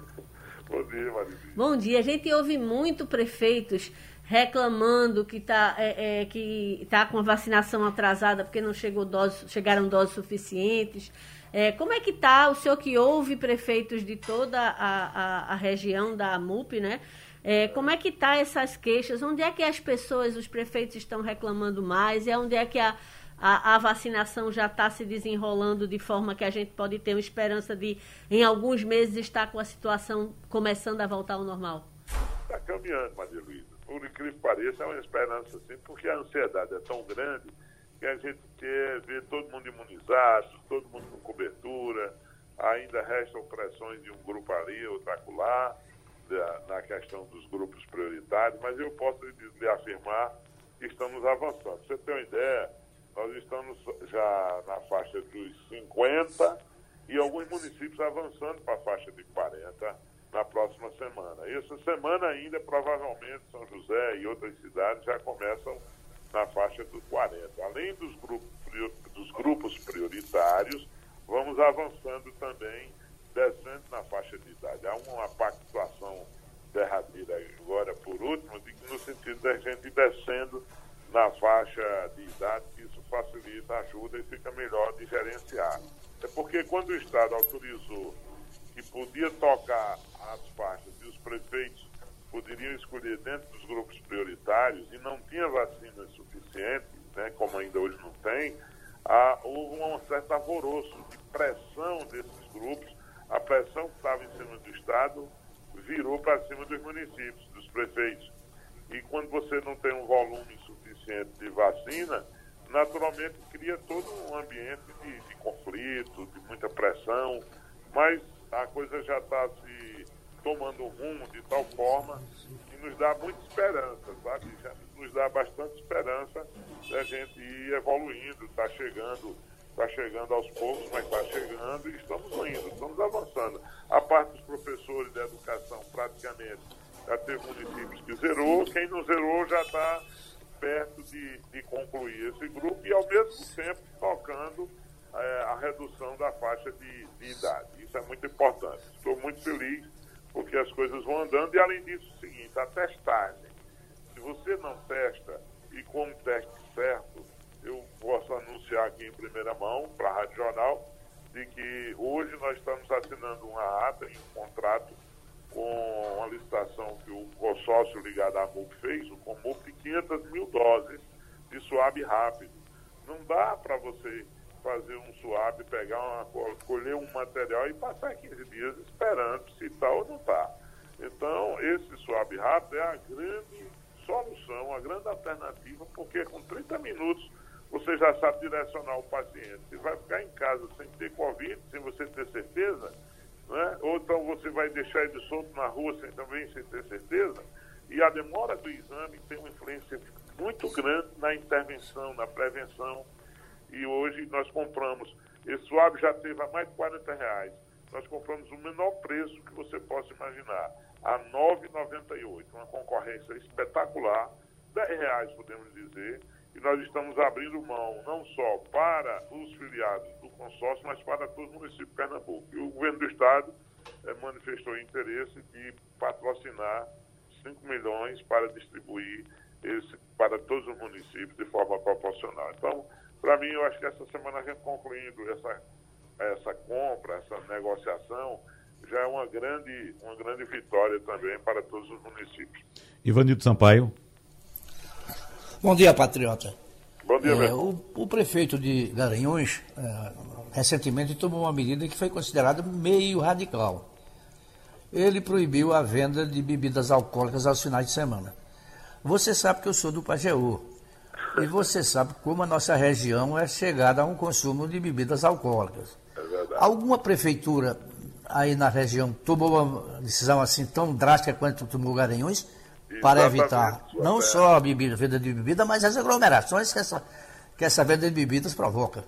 Bom dia, Maria. Bom dia. A gente ouve muito prefeitos reclamando que está é, é, que tá com a vacinação atrasada porque não chegou dose, chegaram doses suficientes. É, como é que está o senhor que ouve prefeitos de toda a, a, a região da MUP, né? É, como é que está essas queixas? Onde é que as pessoas, os prefeitos estão reclamando mais? E onde é que a, a, a vacinação já está se desenrolando de forma que a gente pode ter uma esperança de, em alguns meses, estar com a situação começando a voltar ao normal? Está caminhando, Maria Luísa. Por incrível que pareça, é uma esperança, sim, porque a ansiedade é tão grande que a gente quer ver todo mundo imunizado, todo mundo com cobertura, ainda restam pressões de um grupo ali, outro acolá, na questão dos grupos prioritários, mas eu posso lhe afirmar que estamos avançando. Você tem uma ideia, nós estamos já na faixa dos 50 e alguns municípios avançando para a faixa de 40 na próxima semana. Essa semana ainda, provavelmente, São José e outras cidades já começam na faixa dos 40. Além dos grupos, dos grupos prioritários, vamos avançando também, descendo na faixa de idade. Há uma pactuação derradeira agora, por último, no sentido da gente descendo na faixa de idade, que isso facilita, ajuda e fica melhor de gerenciar. É porque quando o Estado autorizou que podia tocar as faixas e os prefeitos poderiam escolher dentro dos grupos prioritários e não tinha vacina suficiente, né, como ainda hoje não tem, ah, houve um certo alvoroço de pressão desses grupos. A pressão que estava em cima do Estado virou para cima dos municípios, dos prefeitos. E quando você não tem um volume suficiente de vacina, naturalmente cria todo um ambiente de, de conflito, de muita pressão, mas a coisa já está se tomando um rumo de tal forma que nos dá muita esperança, sabe? Já nos dá bastante esperança da gente ir evoluindo, está chegando, está chegando aos poucos, mas está chegando e estamos indo, estamos avançando. A parte dos professores da educação, praticamente, já teve municípios que zerou, quem não zerou já está perto de, de concluir esse grupo e, ao mesmo tempo, tocando é, a redução da faixa de, de idade. Isso é muito importante. Estou muito feliz porque as coisas vão andando e, além disso, é o seguinte, a testagem. Se você não testa e com o teste certo, eu posso anunciar aqui em primeira mão para a Rádio Jornal de que hoje nós estamos assinando uma ata em um contrato com a licitação que o consórcio ligado à MUP fez, o Comup, de 500 mil doses de suave rápido. Não dá para você fazer um suave, pegar uma, colher um material e passar 15 dias esperando se está ou não está. Então, esse suave rápido é a grande solução, a grande alternativa, porque com 30 minutos você já sabe direcionar o paciente. Você vai ficar em casa sem ter Covid, sem você ter certeza, né? ou então você vai deixar ele solto na rua sem também sem ter certeza. E a demora do exame tem uma influência muito grande na intervenção, na prevenção e hoje nós compramos. Esse suave já teve a mais de 40 reais. nós compramos o menor preço que você possa imaginar, a R$ 9,98, uma concorrência espetacular, R$ reais podemos dizer, e nós estamos abrindo mão não só para os filiados do consórcio, mas para todo o município de Pernambuco. E o governo do Estado eh, manifestou interesse de patrocinar 5 milhões para distribuir esse, para todos os municípios de forma proporcional. Então, para mim, eu acho que essa semana a gente concluindo essa, essa compra, essa negociação, já é uma grande, uma grande vitória também para todos os municípios. Ivanildo Sampaio. Bom dia, patriota. Bom dia, é, o, o, prefeito de Garanhuns é, recentemente tomou uma medida que foi considerada meio radical. Ele proibiu a venda de bebidas alcoólicas aos finais de semana. Você sabe que eu sou do Pajeú. E você sabe como a nossa região é chegada a um consumo de bebidas alcoólicas. É Alguma prefeitura aí na região tomou uma decisão assim tão drástica quanto tomou Garanhuns? para evitar não só a bebida, venda de bebida, mas as aglomerações que essa, que essa venda de bebidas provoca.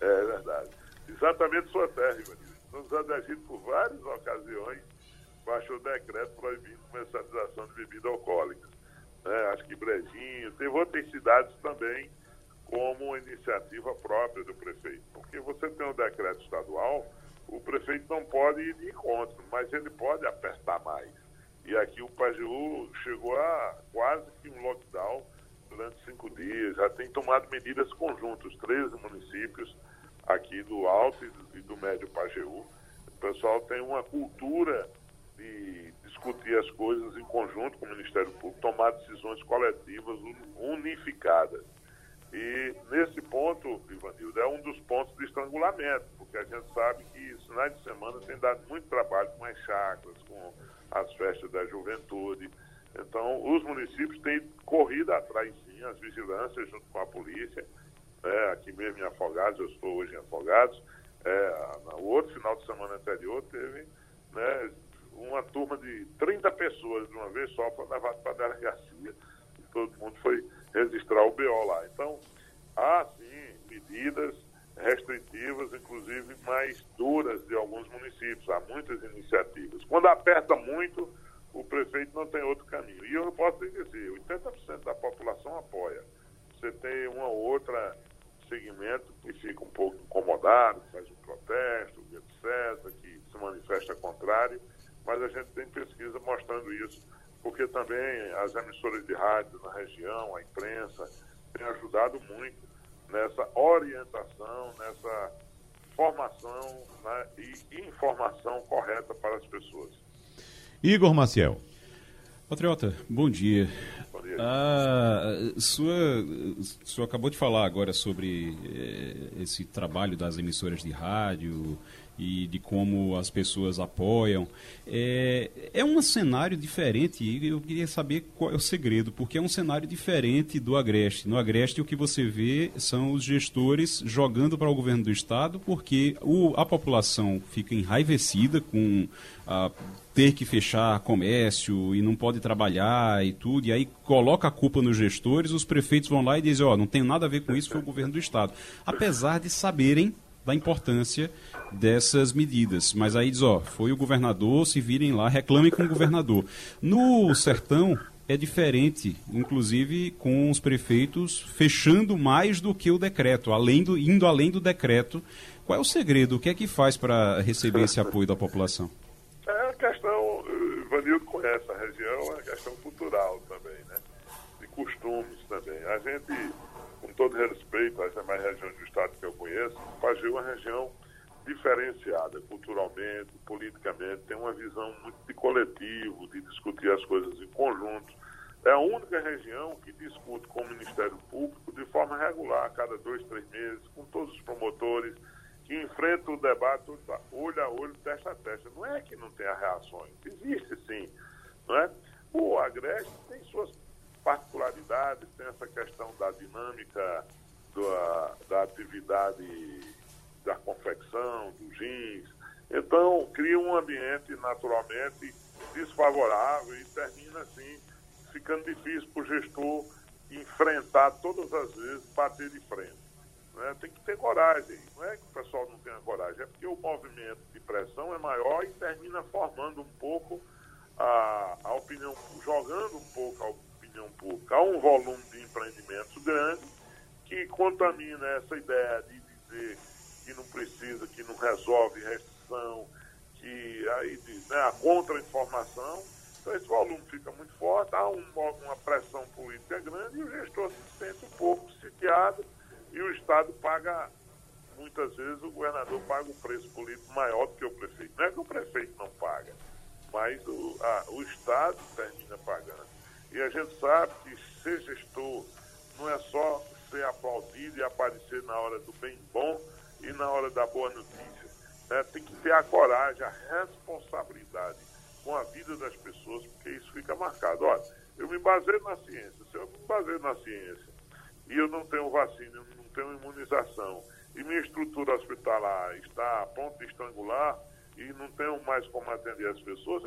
É verdade. Exatamente sua terra, Ivanildo. Nos aderindo por várias ocasiões, baixou decreto proibindo comercialização de bebida alcoólica. É, acho que Brejinho, teve outras cidades também como iniciativa própria do prefeito. Porque você tem um decreto estadual, o prefeito não pode ir de encontro, mas ele pode apertar mais. E aqui o Pajeú chegou a quase que um lockdown durante cinco dias, já tem tomado medidas conjuntas, 13 municípios aqui do Alto e do Médio Pajeú. O pessoal tem uma cultura de discutir as coisas em conjunto com o Ministério Público, tomar decisões coletivas unificadas. E nesse ponto, Ivanildo, é um dos pontos de estrangulamento, porque a gente sabe que finais de semana tem dado muito trabalho com as chacras, com as festas da juventude. Então, os municípios têm corrido atrás, sim, as vigilâncias junto com a polícia. É, aqui mesmo em Afogados, eu estou hoje em Afogados. É, no outro final de semana anterior teve né, uma turma de 30 pessoas de uma vez só para levar para a delegacia. E todo mundo foi registrar o BO lá. Então, há sim medidas restritivas, inclusive mais duras de alguns municípios. Há muitas iniciativas. Quando aperta muito, o prefeito não tem outro caminho. E eu posso dizer, 80% da população apoia. Você tem uma outra segmento que fica um pouco incomodado, faz um protesto, etc., que se manifesta contrário, mas a gente tem pesquisa mostrando isso, porque também as emissoras de rádio na região, a imprensa, têm ajudado muito nessa orientação, nessa formação né, e informação correta para as pessoas. Igor Maciel. Patriota, bom dia. Bom dia. Ah, sua, sua acabou de falar agora sobre eh, esse trabalho das emissoras de rádio e de como as pessoas apoiam. É, é um cenário diferente e eu queria saber qual é o segredo, porque é um cenário diferente do Agreste. No Agreste, o que você vê são os gestores jogando para o governo do Estado, porque o, a população fica enraivecida com a ter que fechar comércio e não pode trabalhar e tudo, e aí coloca a culpa nos gestores, os prefeitos vão lá e dizem, ó, oh, não tem nada a ver com isso, foi o governo do Estado. Apesar de saberem da importância dessas medidas. Mas aí diz, ó, foi o governador, se virem lá, reclamem com o governador. No sertão é diferente, inclusive com os prefeitos fechando mais do que o decreto, além do, indo além do decreto. Qual é o segredo? O que é que faz para receber esse apoio da população? É a questão, Vanildo conhece a região, é a questão cultural também, né? De costumes também. A gente com todo respeito às demais regiões do estado que eu conheço, o Pajeú é uma região diferenciada culturalmente, politicamente, tem uma visão muito de coletivo, de discutir as coisas em conjunto. É a única região que discute com o Ministério Público de forma regular, a cada dois, três meses, com todos os promotores, que enfrenta o debate olho a olho, testa a testa. Não é que não tenha reações, existe sim. Não é? O Agreste tem suas particularidades, tem essa questão da dinâmica da, da atividade da confecção, dos jeans. Então, cria um ambiente naturalmente desfavorável e termina assim ficando difícil para o gestor enfrentar todas as vezes, bater de frente. Né? Tem que ter coragem. Não é que o pessoal não tenha coragem, é porque o movimento de pressão é maior e termina formando um pouco a, a opinião, jogando um pouco a opinião pública. Há um volume de empreendimentos grande que contamina essa ideia de dizer que não precisa, que não resolve restrição, que aí né, a contra-informação. Então esse volume fica muito forte, há um, uma pressão política grande e o gestor se sente um pouco sitiado e o Estado paga, muitas vezes o governador paga um preço político maior do que o prefeito. Não é que o prefeito não paga, mas o, a, o Estado termina pagando. E a gente sabe que ser gestor não é só ser aplaudido e aparecer na hora do bem bom e na hora da boa notícia. Né? Tem que ter a coragem, a responsabilidade com a vida das pessoas, porque isso fica marcado. Olha, eu me baseio na ciência. Se eu me baseio na ciência e eu não tenho vacina, eu não tenho imunização, e minha estrutura hospitalar está a ponto de estrangular e não tenho mais como atender as pessoas,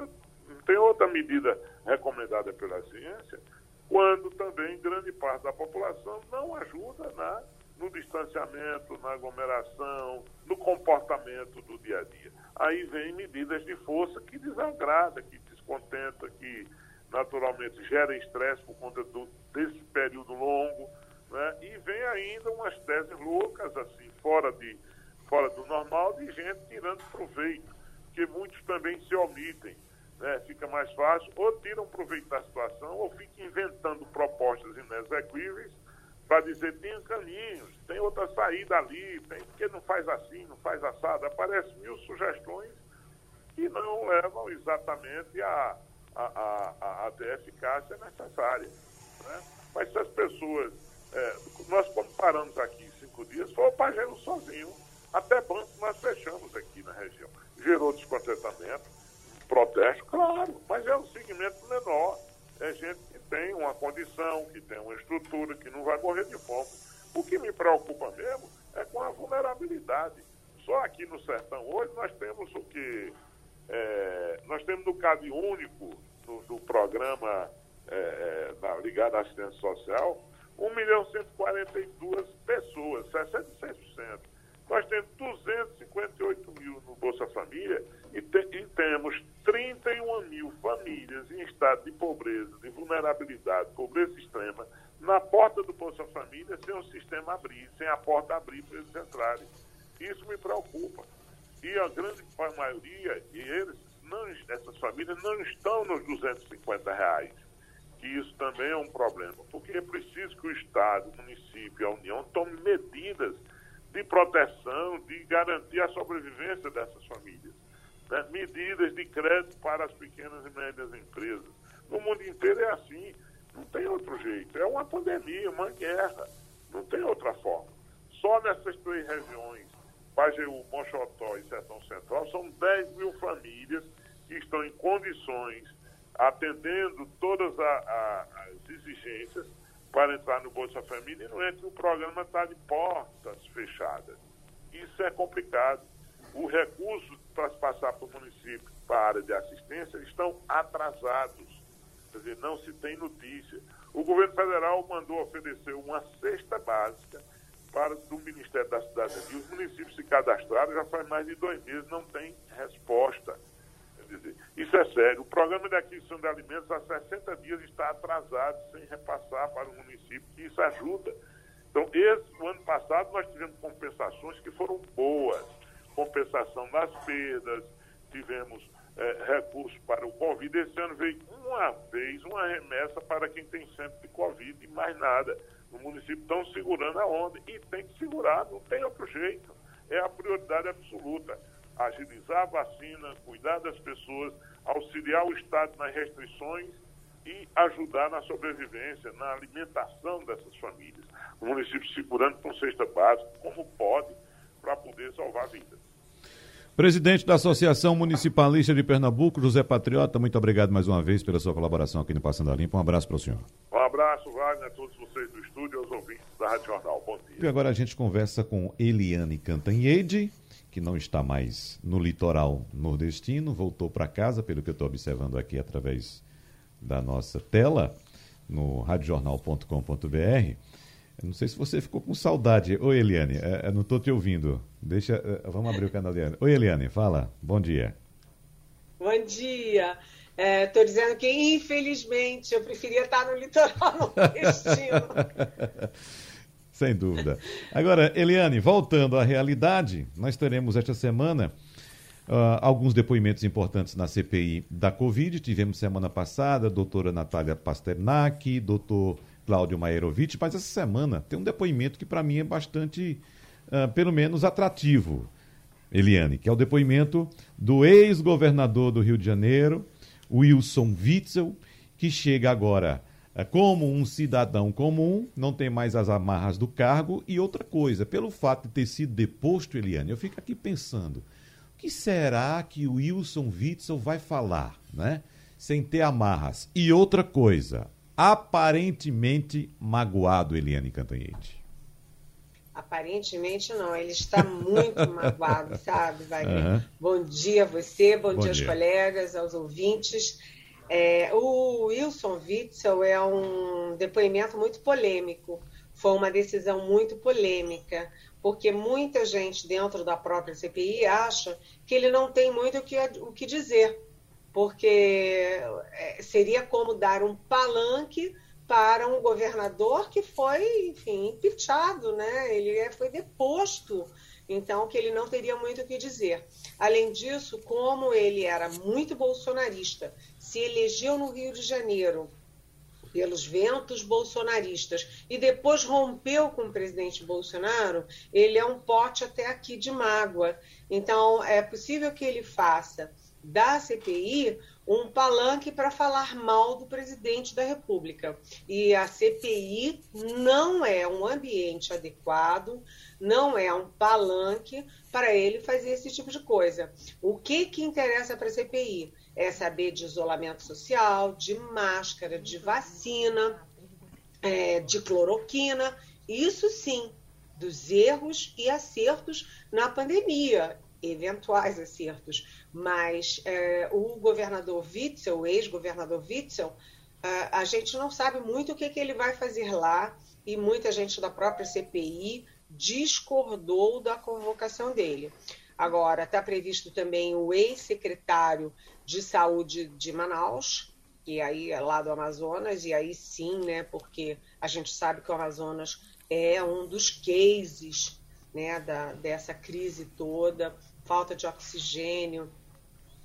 não tem outra medida recomendada pela ciência, quando também grande parte da população não ajuda na, no distanciamento, na aglomeração, no comportamento do dia a dia. Aí vem medidas de força que desagrada, que descontenta, que naturalmente gera estresse por conta do, desse período longo, né? e vem ainda umas teses loucas, assim, fora, de, fora do normal, de gente tirando proveito, que muitos também se omitem né, fica mais fácil, ou tiram proveito da situação, ou ficam inventando propostas inexequíveis para dizer tem caminhos, tem outra saída ali, tem porque não faz assim, não faz assado. Aparecem mil sugestões que não levam exatamente a, a, a, a, a eficácia necessária. Né? Mas se as pessoas. É, nós comparamos aqui cinco dias, foi o Pagelo sozinho. Até banco nós fechamos aqui na região. Gerou descontentamento protesto, claro, mas é um segmento menor. É gente tem uma condição, que tem uma estrutura, que não vai morrer de fome. O que me preocupa mesmo é com a vulnerabilidade. Só aqui no sertão hoje nós temos o que? É, nós temos no CAD único, do, do programa é, é, ligado à assistência social, 1 milhão 142 pessoas, 66%. Nós temos 258 mil no Bolsa Família e, te, e temos 31 mil famílias em estado de pobreza, de vulnerabilidade, pobreza extrema, na porta do Bolsa Família sem o sistema abrir, sem a porta abrir para eles entrarem. Isso me preocupa. E a grande maioria, e eles, não, essas famílias não estão nos 250 reais. Que isso também é um problema, porque é preciso que o Estado, o município e a União tomem medidas de proteção, de garantir a sobrevivência dessas famílias. Né? Medidas de crédito para as pequenas e médias empresas. No mundo inteiro é assim, não tem outro jeito. É uma pandemia, uma guerra, não tem outra forma. Só nessas três regiões, Pajeú, Monchotó e Sertão Central, são 10 mil famílias que estão em condições, atendendo todas a, a, as exigências, para entrar no Bolsa Família e não entra o programa está de portas fechadas. Isso é complicado. O recurso para passar para o município para a área de assistência estão atrasados. Quer dizer, não se tem notícia. O governo federal mandou oferecer uma cesta básica para do Ministério da Cidadania. Os municípios se cadastraram já faz mais de dois meses, não tem resposta dizer, isso é sério. O programa de aquisição de alimentos há 60 dias está atrasado, sem repassar para o município, que isso ajuda. Então, esse, no ano passado, nós tivemos compensações que foram boas. Compensação das perdas, tivemos é, recursos para o Covid. Esse ano veio uma vez uma remessa para quem tem centro de Covid e mais nada. No município estão segurando a onda e tem que segurar, não tem outro jeito. É a prioridade absoluta agilizar a vacina, cuidar das pessoas, auxiliar o Estado nas restrições e ajudar na sobrevivência, na alimentação dessas famílias. O município segurando com cesta básica, como pode, para poder salvar vidas. Presidente da Associação Municipalista de Pernambuco, José Patriota, muito obrigado mais uma vez pela sua colaboração aqui no Passando a Limpo. Um abraço para o senhor. Um abraço, Wagner, a todos vocês do estúdio e aos ouvintes da Rádio Jornal. Bom dia. E agora a gente conversa com Eliane Cantanhede, que não está mais no litoral nordestino, voltou para casa, pelo que eu estou observando aqui através da nossa tela, no radiojornal.com.br. Eu não sei se você ficou com saudade. Oi, Eliane, é, não estou te ouvindo. Deixa, é, vamos abrir o canal Eliane. Oi, Eliane, fala. Bom dia. Bom dia. Estou é, dizendo que, infelizmente, eu preferia estar no litoral nordestino. Sem dúvida. Agora, Eliane, voltando à realidade, nós teremos esta semana uh, alguns depoimentos importantes na CPI da Covid. Tivemos semana passada a doutora Natália Pasternak, doutor Cláudio Maerovic, mas essa semana tem um depoimento que para mim é bastante, uh, pelo menos, atrativo, Eliane, que é o depoimento do ex-governador do Rio de Janeiro, Wilson Witzel, que chega agora é como um cidadão comum, não tem mais as amarras do cargo. E outra coisa, pelo fato de ter sido deposto, Eliane, eu fico aqui pensando, o que será que o Wilson Witzel vai falar, né? Sem ter amarras. E outra coisa, aparentemente magoado, Eliane Cantanhete. Aparentemente não, ele está muito magoado, sabe, Wagner? Uhum. Bom dia a você, bom, bom dia aos colegas, aos ouvintes. É, o Wilson Witzel é um depoimento muito polêmico. Foi uma decisão muito polêmica, porque muita gente dentro da própria CPI acha que ele não tem muito o que, o que dizer, porque é, seria como dar um palanque para um governador que foi, enfim, impeachado, né? Ele é, foi deposto então que ele não teria muito o que dizer. Além disso, como ele era muito bolsonarista, se elegeu no Rio de Janeiro pelos ventos bolsonaristas e depois rompeu com o presidente Bolsonaro, ele é um pote até aqui de mágoa. Então, é possível que ele faça da CPI um palanque para falar mal do presidente da República. E a CPI não é um ambiente adequado, não é um palanque para ele fazer esse tipo de coisa. O que, que interessa para a CPI? É saber de isolamento social, de máscara, de vacina, é, de cloroquina, isso sim, dos erros e acertos na pandemia eventuais acertos, mas é, o governador Witzel, o ex-governador Witzel, é, a gente não sabe muito o que, que ele vai fazer lá e muita gente da própria CPI discordou da convocação dele. Agora, está previsto também o ex-secretário de saúde de Manaus, que aí é lá do Amazonas, e aí sim, né, porque a gente sabe que o Amazonas é um dos cases né, da, dessa crise toda falta de oxigênio,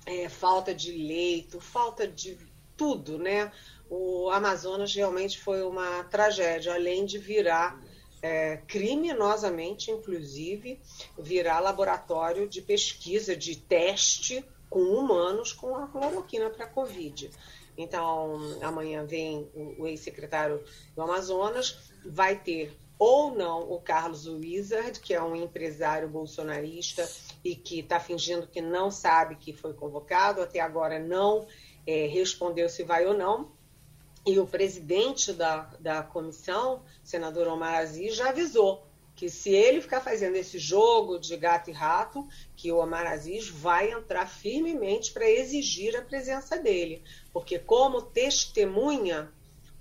é, falta de leito, falta de tudo, né? O Amazonas realmente foi uma tragédia, além de virar é, criminosamente, inclusive, virar laboratório de pesquisa, de teste com humanos com a cloroquina para a Covid. Então, amanhã vem o ex-secretário do Amazonas, vai ter ou não o Carlos Wizard, que é um empresário bolsonarista e que está fingindo que não sabe que foi convocado, até agora não é, respondeu se vai ou não. E o presidente da, da comissão, senador Omar Aziz, já avisou que se ele ficar fazendo esse jogo de gato e rato, que o Omar Aziz vai entrar firmemente para exigir a presença dele. Porque como testemunha,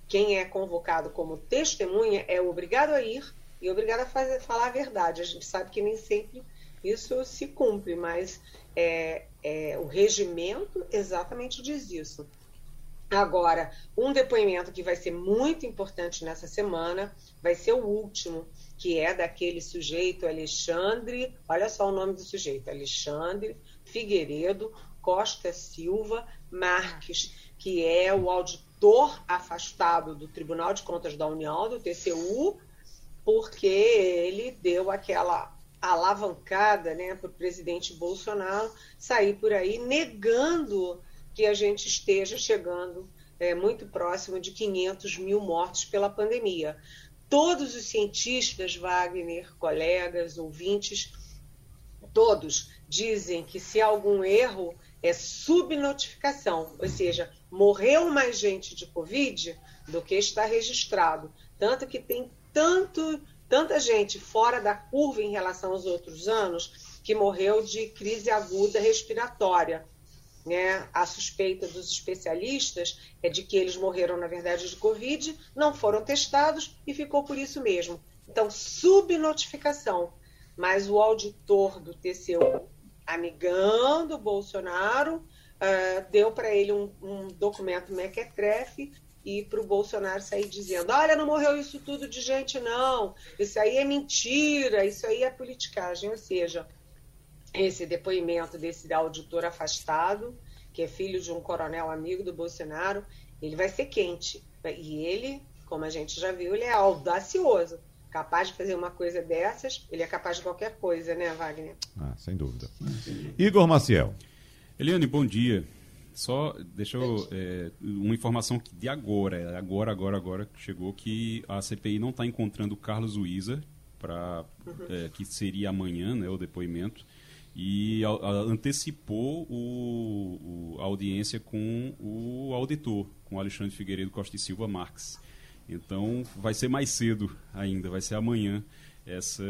quem é convocado como testemunha é obrigado a ir e obrigado a fazer, falar a verdade. A gente sabe que nem sempre isso se cumpre, mas é, é, o regimento exatamente diz isso. Agora, um depoimento que vai ser muito importante nessa semana vai ser o último, que é daquele sujeito Alexandre, olha só o nome do sujeito, Alexandre Figueiredo Costa Silva Marques, que é o auditor afastado do Tribunal de Contas da União, do TCU, porque ele deu aquela alavancada né, para o presidente Bolsonaro sair por aí negando que a gente esteja chegando é, muito próximo de 500 mil mortos pela pandemia. Todos os cientistas, Wagner, colegas, ouvintes, todos dizem que se há algum erro é subnotificação, ou seja, morreu mais gente de Covid do que está registrado. Tanto que tem tanto tanta gente fora da curva em relação aos outros anos que morreu de crise aguda respiratória. né, a suspeita dos especialistas é de que eles morreram, na verdade, de Covid, não foram testados e ficou por isso mesmo. Então, subnotificação. Mas o auditor do TCU, amigando Bolsonaro, uh, deu para ele um, um documento mequetrefe e para o Bolsonaro sair dizendo: olha, não morreu isso tudo de gente, não. Isso aí é mentira, isso aí é politicagem. Ou seja, esse depoimento desse auditor afastado, que é filho de um coronel amigo do Bolsonaro, ele vai ser quente. E ele, como a gente já viu, ele é audacioso. Capaz de fazer uma coisa dessas, ele é capaz de qualquer coisa, né, Wagner? Ah, sem dúvida. Igor Maciel. Eliane, bom dia. Só deixa eu. É, uma informação de agora, agora, agora, agora, chegou que a CPI não está encontrando o Carlos Uiza, para uhum. é, que seria amanhã né, o depoimento, e a, a, antecipou o, o, a audiência com o auditor, com Alexandre Figueiredo Costa e Silva Marques. Então vai ser mais cedo ainda, vai ser amanhã essa,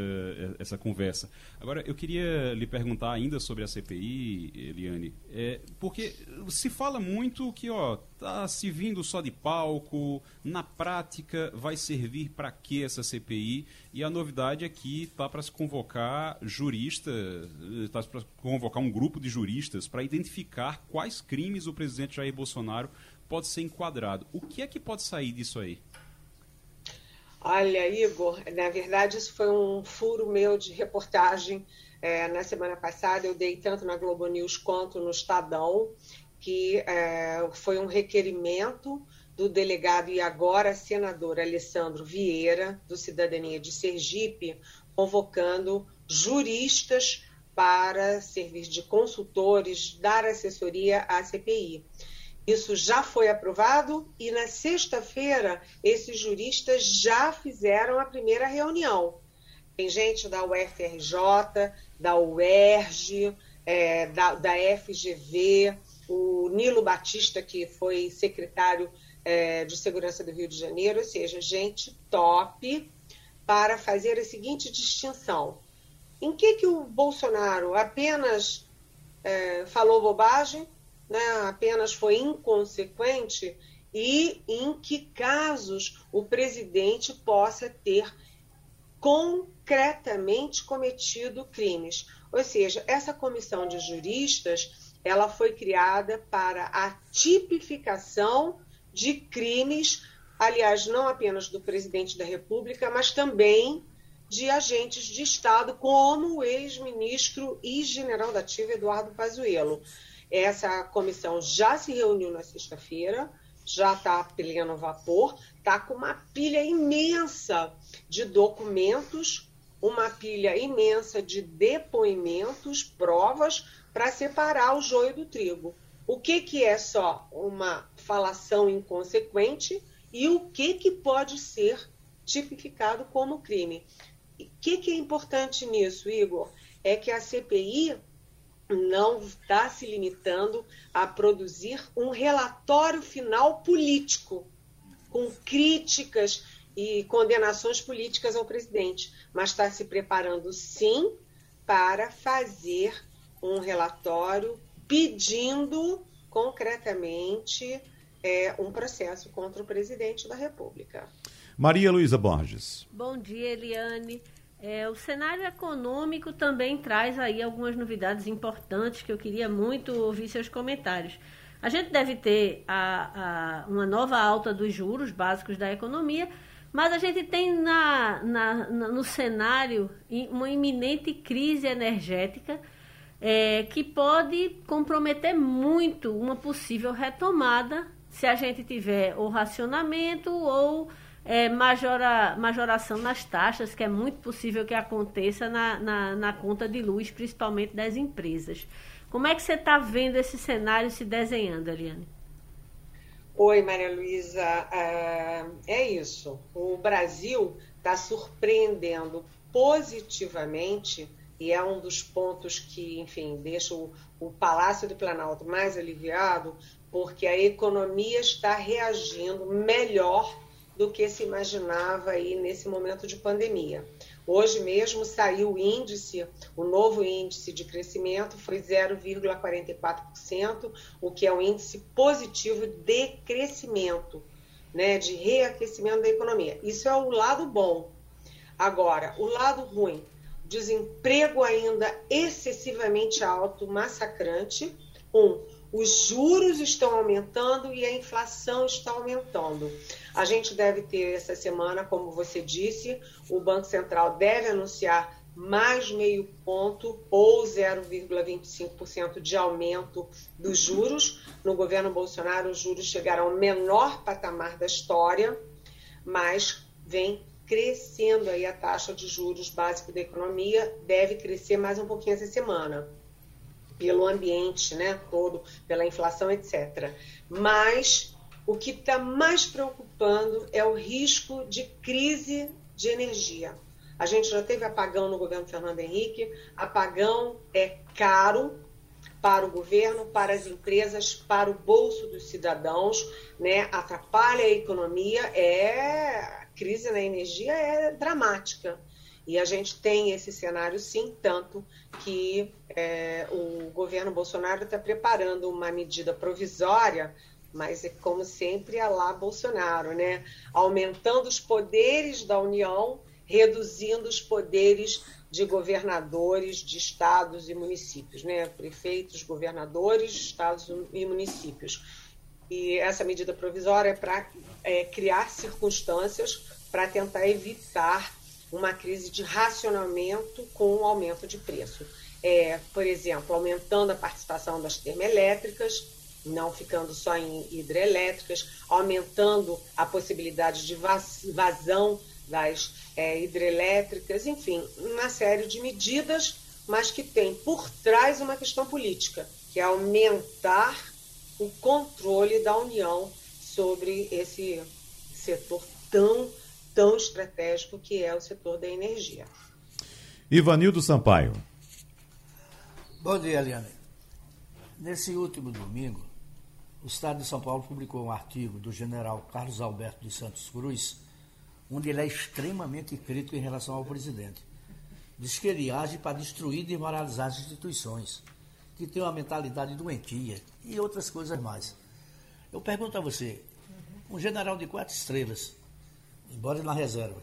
essa conversa. Agora, eu queria lhe perguntar ainda sobre a CPI, Eliane, é, porque se fala muito que ó, tá se vindo só de palco, na prática vai servir para que essa CPI? E a novidade é que está para se convocar juristas, está para convocar um grupo de juristas para identificar quais crimes o presidente Jair Bolsonaro pode ser enquadrado. O que é que pode sair disso aí? Olha, Igor, na verdade isso foi um furo meu de reportagem. É, na semana passada eu dei tanto na Globo News quanto no Estadão, que é, foi um requerimento do delegado e agora senador Alessandro Vieira, do Cidadania de Sergipe, convocando juristas para servir de consultores, dar assessoria à CPI. Isso já foi aprovado e na sexta-feira esses juristas já fizeram a primeira reunião. Tem gente da UFRJ, da UERJ, é, da, da, FGV, o Nilo Batista, que foi secretário é, de Segurança do Rio de Janeiro, ou seja, gente top para fazer a seguinte distinção. Em que, que o Bolsonaro apenas é, falou bobagem né, apenas foi inconsequente e em que casos o presidente possa ter concretamente cometido crimes. Ou seja, essa comissão de juristas, ela foi criada para a tipificação de crimes, aliás, não apenas do presidente da República, mas também de agentes de Estado, como o ex-ministro e general da ativa Eduardo Pazuello. Essa comissão já se reuniu na sexta-feira, já está a pleno vapor, está com uma pilha imensa de documentos, uma pilha imensa de depoimentos, provas, para separar o joio do trigo. O que, que é só uma falação inconsequente e o que, que pode ser tipificado como crime. O que, que é importante nisso, Igor? É que a CPI não está se limitando a produzir um relatório final político, com críticas e condenações políticas ao presidente, mas está se preparando sim para fazer um relatório pedindo concretamente é, um processo contra o presidente da República. Maria Luísa Borges. Bom dia, Eliane. É, o cenário econômico também traz aí algumas novidades importantes que eu queria muito ouvir seus comentários. A gente deve ter a, a, uma nova alta dos juros básicos da economia, mas a gente tem na, na, na no cenário uma iminente crise energética é, que pode comprometer muito uma possível retomada se a gente tiver o racionamento ou é, majora, majoração nas taxas, que é muito possível que aconteça na, na, na conta de luz, principalmente das empresas. Como é que você está vendo esse cenário se desenhando, Ariane? Oi, Maria Luísa. É, é isso. O Brasil está surpreendendo positivamente e é um dos pontos que, enfim, deixa o, o Palácio do Planalto mais aliviado, porque a economia está reagindo melhor do que se imaginava aí nesse momento de pandemia. Hoje mesmo saiu o índice, o novo índice de crescimento foi 0,44%, o que é um índice positivo de crescimento, né, de reaquecimento da economia. Isso é o lado bom. Agora, o lado ruim, desemprego ainda excessivamente alto, massacrante. Um, os juros estão aumentando e a inflação está aumentando. A gente deve ter essa semana, como você disse, o Banco Central deve anunciar mais meio ponto ou 0,25% de aumento dos juros. No governo Bolsonaro, os juros chegaram ao menor patamar da história, mas vem crescendo aí a taxa de juros básico da economia, deve crescer mais um pouquinho essa semana pelo ambiente né, todo, pela inflação, etc. Mas o que está mais preocupando é o risco de crise de energia. A gente já teve apagão no governo Fernando Henrique, apagão é caro para o governo, para as empresas, para o bolso dos cidadãos, né? atrapalha a economia, é a crise na energia é dramática. E a gente tem esse cenário, sim, tanto que é, o governo Bolsonaro está preparando uma medida provisória, mas é como sempre a lá Bolsonaro, né? Aumentando os poderes da União, reduzindo os poderes de governadores de estados e municípios, né? Prefeitos, governadores, estados e municípios. E essa medida provisória é para é, criar circunstâncias para tentar evitar uma crise de racionamento com o aumento de preço. É, por exemplo, aumentando a participação das termoelétricas, não ficando só em hidrelétricas, aumentando a possibilidade de vazão das é, hidrelétricas, enfim, uma série de medidas, mas que tem por trás uma questão política, que é aumentar o controle da União sobre esse setor tão tão estratégico que é o setor da energia. Ivanildo Sampaio. Bom dia, Eliane. Nesse último domingo, o Estado de São Paulo publicou um artigo do general Carlos Alberto de Santos Cruz, onde ele é extremamente crítico em relação ao presidente. Diz que ele age para destruir e desmoralizar as instituições, que tem uma mentalidade doentia e outras coisas mais. Eu pergunto a você, um general de quatro estrelas, embora na reserva,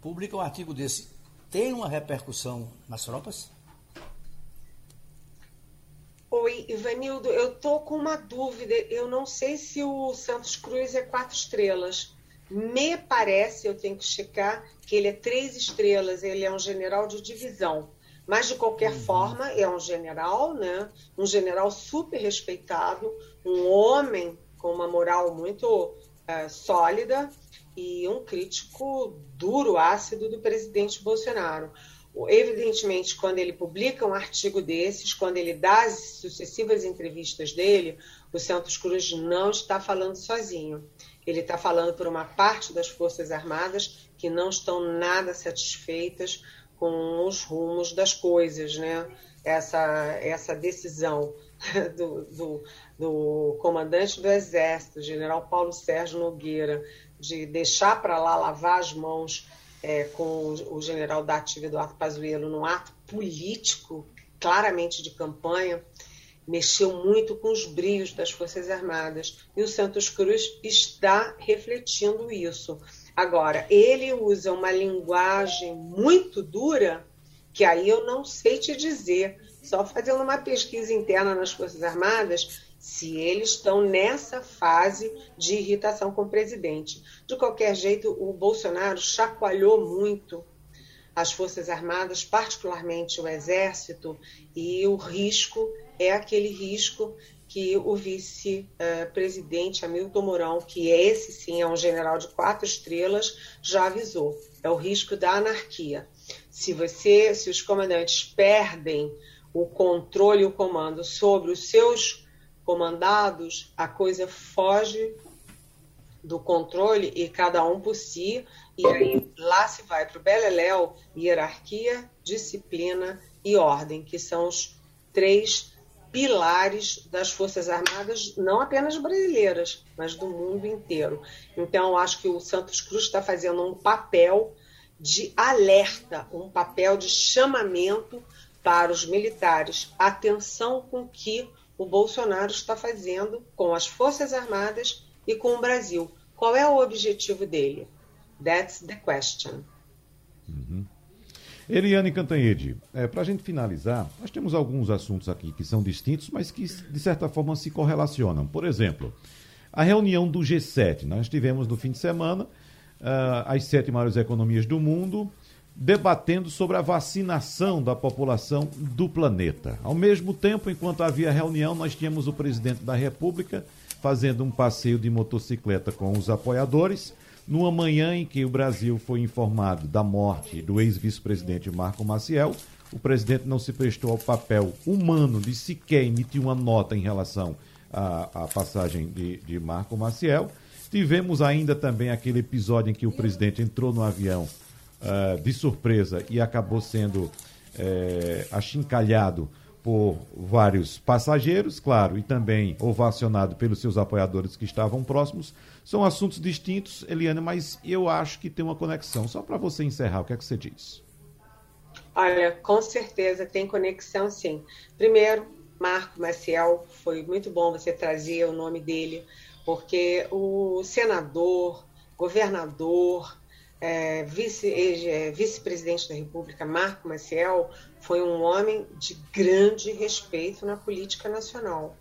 publica um artigo desse, tem uma repercussão nas tropas? Oi, Ivanildo, eu tô com uma dúvida. Eu não sei se o Santos Cruz é quatro estrelas. Me parece, eu tenho que checar, que ele é três estrelas. Ele é um general de divisão. Mas, de qualquer uhum. forma, é um general, né? Um general super respeitado, um homem com uma moral muito uh, sólida e um crítico duro, ácido do presidente Bolsonaro. Evidentemente, quando ele publica um artigo desses, quando ele dá as sucessivas entrevistas dele, o Santos Cruz não está falando sozinho. Ele está falando por uma parte das Forças Armadas que não estão nada satisfeitas com os rumos das coisas, né? Essa, essa decisão do, do, do comandante do Exército, general Paulo Sérgio Nogueira, de deixar para lá lavar as mãos é, com o general da ativa Eduardo Pazuello num ato político, claramente de campanha, mexeu muito com os brios das Forças Armadas. E o Santos Cruz está refletindo isso. Agora, ele usa uma linguagem muito dura, que aí eu não sei te dizer. Só fazendo uma pesquisa interna nas Forças Armadas, se eles estão nessa fase de irritação com o presidente. De qualquer jeito, o Bolsonaro chacoalhou muito as Forças Armadas, particularmente o Exército, e o risco é aquele risco que o vice-presidente Hamilton Mourão, que é esse sim é um general de quatro estrelas, já avisou. É o risco da anarquia. Se você, se os comandantes perdem o controle e o comando sobre os seus comandados, a coisa foge do controle e cada um por si, e aí lá se vai para o Beleléu, hierarquia, disciplina e ordem, que são os três pilares das Forças Armadas, não apenas brasileiras, mas do mundo inteiro. Então, acho que o Santos Cruz está fazendo um papel de alerta, um papel de chamamento para os militares. Atenção com que o Bolsonaro está fazendo com as Forças Armadas e com o Brasil. Qual é o objetivo dele? That's the question. Uhum. Eliane Cantanhede, é, para a gente finalizar, nós temos alguns assuntos aqui que são distintos, mas que de certa forma se correlacionam. Por exemplo, a reunião do G7. Nós tivemos no fim de semana uh, as sete maiores economias do mundo debatendo sobre a vacinação da população do planeta. Ao mesmo tempo, enquanto havia reunião, nós tínhamos o presidente da República fazendo um passeio de motocicleta com os apoiadores numa manhã em que o Brasil foi informado da morte do ex-vice-presidente Marco Maciel, o presidente não se prestou ao papel humano de sequer emitir uma nota em relação à, à passagem de, de Marco Maciel. Tivemos ainda também aquele episódio em que o presidente entrou no avião uh, de surpresa e acabou sendo uh, achincalhado por vários passageiros, claro, e também ovacionado pelos seus apoiadores que estavam próximos. São assuntos distintos, Eliane, mas eu acho que tem uma conexão. Só para você encerrar, o que é que você diz? Olha, com certeza tem conexão, sim. Primeiro, Marco Maciel, foi muito bom você trazer o nome dele, porque o senador, governador, é, é, vice-presidente é, vice da República, Marco Maciel, foi um homem de grande respeito na política nacional.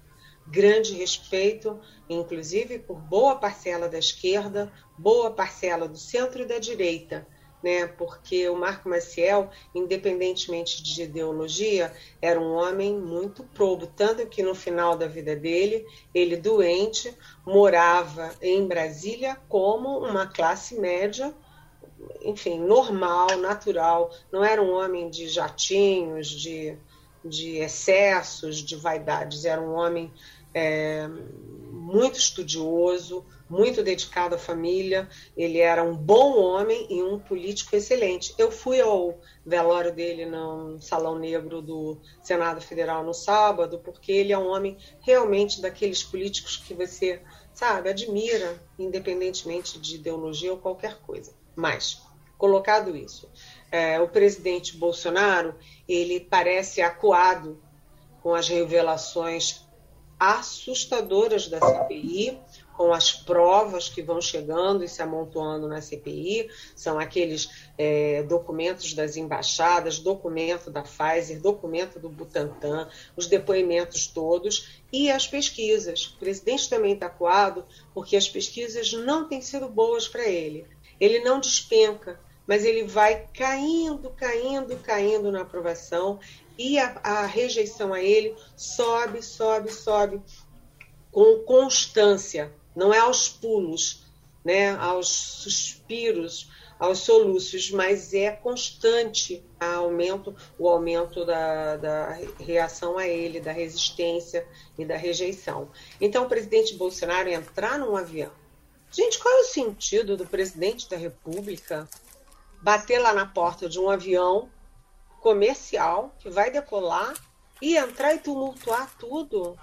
Grande respeito, inclusive, por boa parcela da esquerda, boa parcela do centro e da direita, né? porque o Marco Maciel, independentemente de ideologia, era um homem muito probo, tanto que no final da vida dele, ele doente, morava em Brasília como uma classe média enfim, normal, natural, não era um homem de jatinhos, de, de excessos, de vaidades, era um homem é, muito estudioso, muito dedicado à família, ele era um bom homem e um político excelente. Eu fui ao velório dele no Salão Negro do Senado Federal no sábado, porque ele é um homem realmente daqueles políticos que você, sabe, admira, independentemente de ideologia ou qualquer coisa. Mas, colocado isso, é, o presidente Bolsonaro, ele parece acuado com as revelações assustadoras da CPI, com as provas que vão chegando e se amontoando na CPI, são aqueles é, documentos das embaixadas, documento da Pfizer, documento do Butantan, os depoimentos todos e as pesquisas. O presidente também está acuado porque as pesquisas não têm sido boas para ele ele não despenca, mas ele vai caindo, caindo, caindo na aprovação e a, a rejeição a ele sobe, sobe, sobe com constância, não é aos pulos, né, aos suspiros, aos soluços, mas é constante aumento, o aumento da, da, reação a ele, da resistência e da rejeição. Então, o presidente Bolsonaro entrar num avião Gente, qual é o sentido do presidente da República bater lá na porta de um avião comercial que vai decolar e entrar e tumultuar tudo?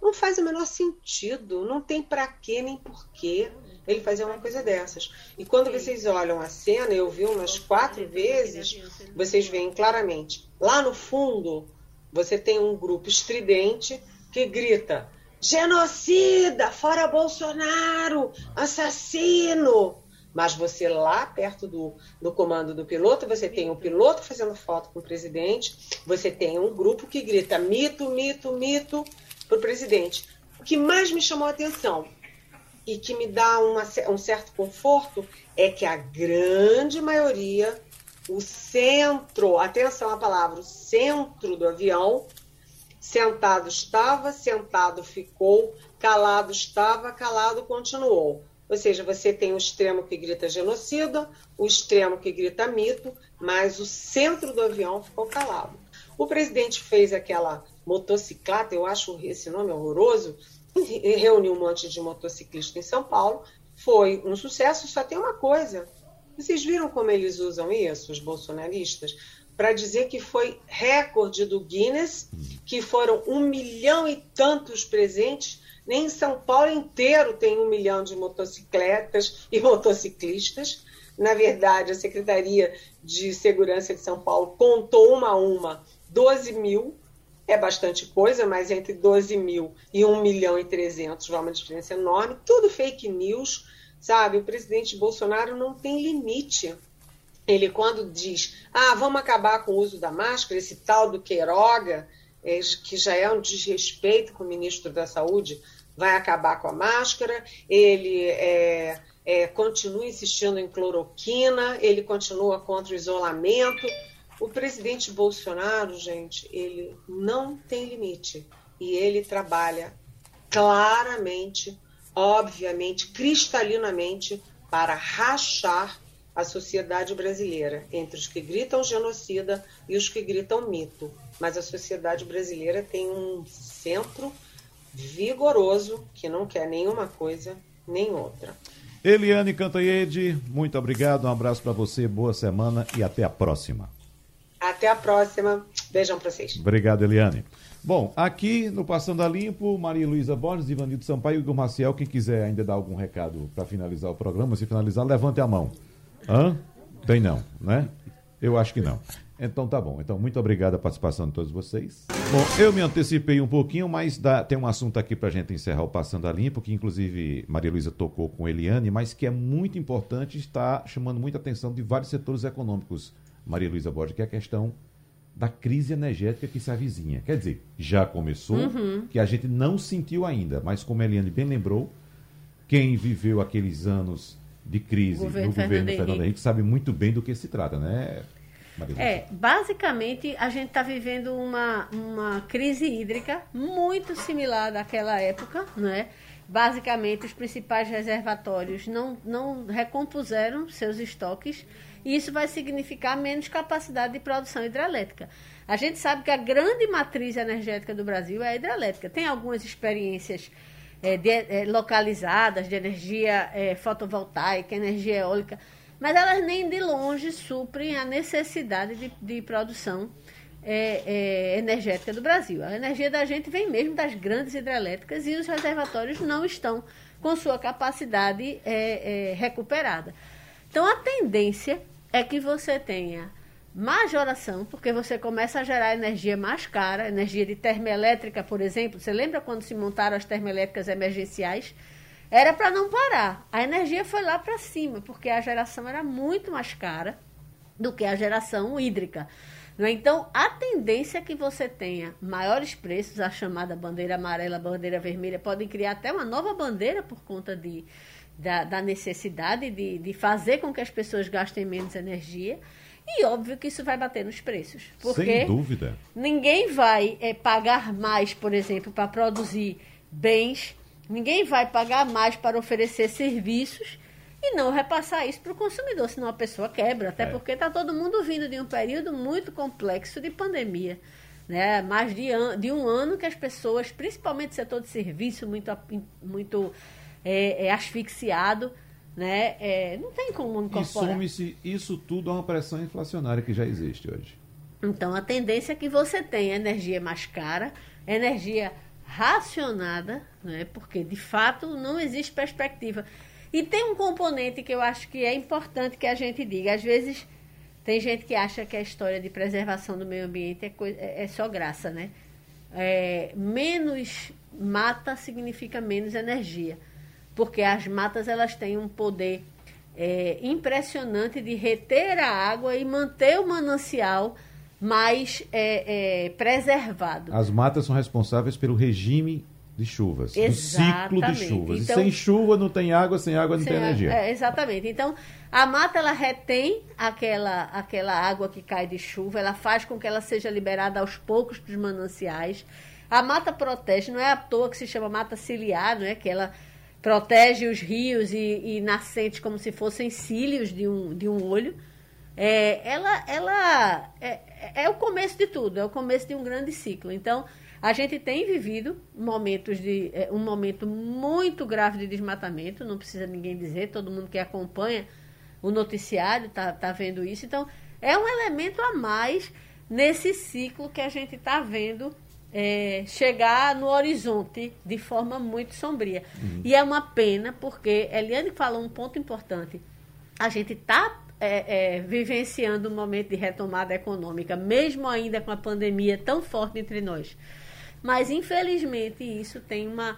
Não faz o menor sentido, não tem para quê nem porquê ele fazer uma coisa dessas. E quando vocês olham a cena, eu vi umas quatro vezes, vocês veem claramente. Lá no fundo, você tem um grupo estridente que grita: genocida, fora Bolsonaro, assassino. Mas você lá perto do, do comando do piloto, você tem um piloto fazendo foto com o presidente, você tem um grupo que grita mito, mito, mito para o presidente. O que mais me chamou a atenção e que me dá uma, um certo conforto é que a grande maioria, o centro, atenção à palavra, o centro do avião Sentado estava, sentado ficou, calado estava, calado continuou. Ou seja, você tem o extremo que grita genocida, o extremo que grita mito, mas o centro do avião ficou calado. O presidente fez aquela motocicleta, eu acho esse nome horroroso, reuniu um monte de motociclistas em São Paulo. Foi um sucesso, só tem uma coisa. Vocês viram como eles usam isso, os bolsonaristas? Para dizer que foi recorde do Guinness, que foram um milhão e tantos presentes. Nem em São Paulo inteiro tem um milhão de motocicletas e motociclistas. Na verdade, a Secretaria de Segurança de São Paulo contou uma a uma 12 mil. É bastante coisa, mas entre 12 mil e 1 milhão e 300 vai uma diferença enorme. Tudo fake news, sabe? O presidente Bolsonaro não tem limite ele quando diz, ah, vamos acabar com o uso da máscara, esse tal do Queiroga, é, que já é um desrespeito com o ministro da Saúde, vai acabar com a máscara, ele é, é, continua insistindo em cloroquina, ele continua contra o isolamento. O presidente Bolsonaro, gente, ele não tem limite e ele trabalha claramente, obviamente, cristalinamente para rachar a sociedade brasileira, entre os que gritam genocida e os que gritam mito. Mas a sociedade brasileira tem um centro vigoroso que não quer nenhuma coisa nem outra. Eliane Cantanhede, muito obrigado, um abraço para você, boa semana e até a próxima. Até a próxima. Beijão para vocês. Obrigado, Eliane. Bom, aqui no Passando a Limpo, Maria Luísa Borges, Ivanildo Sampaio e Igor Maciel, quem quiser ainda dar algum recado para finalizar o programa, se finalizar, levante a mão. Hã? Tem não, né? Eu acho que não. Então tá bom. Então, muito obrigado a participação de todos vocês. Bom, eu me antecipei um pouquinho, mas dá, tem um assunto aqui pra gente encerrar o Passando a Limpo, que inclusive Maria Luísa tocou com Eliane, mas que é muito importante, está chamando muita atenção de vários setores econômicos, Maria Luísa Borges, que é a questão da crise energética que se avizinha. Quer dizer, já começou, uhum. que a gente não sentiu ainda, mas como a Eliane bem lembrou, quem viveu aqueles anos de crise governo no governo Fernando, Fernando Henrique. Henrique sabe muito bem do que se trata, né? É, basicamente a gente está vivendo uma, uma crise hídrica muito similar daquela época, né? Basicamente, os principais reservatórios não, não recompuseram seus estoques e isso vai significar menos capacidade de produção hidrelétrica. A gente sabe que a grande matriz energética do Brasil é a hidrelétrica. Tem algumas experiências é, de, é, localizadas de energia é, fotovoltaica, energia eólica, mas elas nem de longe suprem a necessidade de, de produção é, é, energética do Brasil. A energia da gente vem mesmo das grandes hidrelétricas e os reservatórios não estão com sua capacidade é, recuperada. Então, a tendência é que você tenha majoração, porque você começa a gerar energia mais cara, energia de termoelétrica, por exemplo. Você lembra quando se montaram as termoelétricas emergenciais? Era para não parar. A energia foi lá para cima, porque a geração era muito mais cara do que a geração hídrica. É? Então, a tendência é que você tenha maiores preços, a chamada bandeira amarela, bandeira vermelha, podem criar até uma nova bandeira por conta de, da, da necessidade de, de fazer com que as pessoas gastem menos energia. E óbvio que isso vai bater nos preços. Porque Sem dúvida. Ninguém vai é, pagar mais, por exemplo, para produzir bens, ninguém vai pagar mais para oferecer serviços e não repassar isso para o consumidor, senão a pessoa quebra. Até é. porque está todo mundo vindo de um período muito complexo de pandemia. Né? Mais de, an de um ano que as pessoas, principalmente o setor de serviço, muito, muito é, é asfixiado né? É, não tem como incorporar. E some-se isso tudo a uma pressão inflacionária que já existe hoje. Então, a tendência é que você tenha energia mais cara, energia racionada, né? porque de fato não existe perspectiva. E tem um componente que eu acho que é importante que a gente diga. Às vezes tem gente que acha que a história de preservação do meio ambiente é, coisa, é, é só graça, né? É, menos mata significa menos energia porque as matas elas têm um poder é, impressionante de reter a água e manter o manancial mais é, é, preservado. As matas são responsáveis pelo regime de chuvas, exatamente. do ciclo de chuvas. Então, e sem chuva não tem água, sem água não sem tem energia. É, exatamente. Então, a mata ela retém aquela, aquela água que cai de chuva, ela faz com que ela seja liberada aos poucos dos mananciais. A mata protege, não é à toa que se chama mata ciliar, não é? Que ela protege os rios e, e, nascentes como se fossem cílios de um, de um olho. É, ela ela é, é, o começo de tudo, é o começo de um grande ciclo. Então, a gente tem vivido momentos de é, um momento muito grave de desmatamento, não precisa ninguém dizer, todo mundo que acompanha o noticiário está tá vendo isso. Então, é um elemento a mais nesse ciclo que a gente está vendo é, chegar no horizonte de forma muito sombria. Uhum. E é uma pena, porque Eliane falou um ponto importante. A gente está é, é, vivenciando um momento de retomada econômica, mesmo ainda com a pandemia tão forte entre nós. Mas, infelizmente, isso tem uma,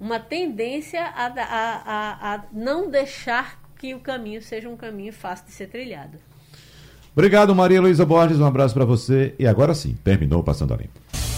uma tendência a, a, a, a não deixar que o caminho seja um caminho fácil de ser trilhado. Obrigado, Maria Luísa Borges. Um abraço para você. E agora sim, terminou Passando a Limpo.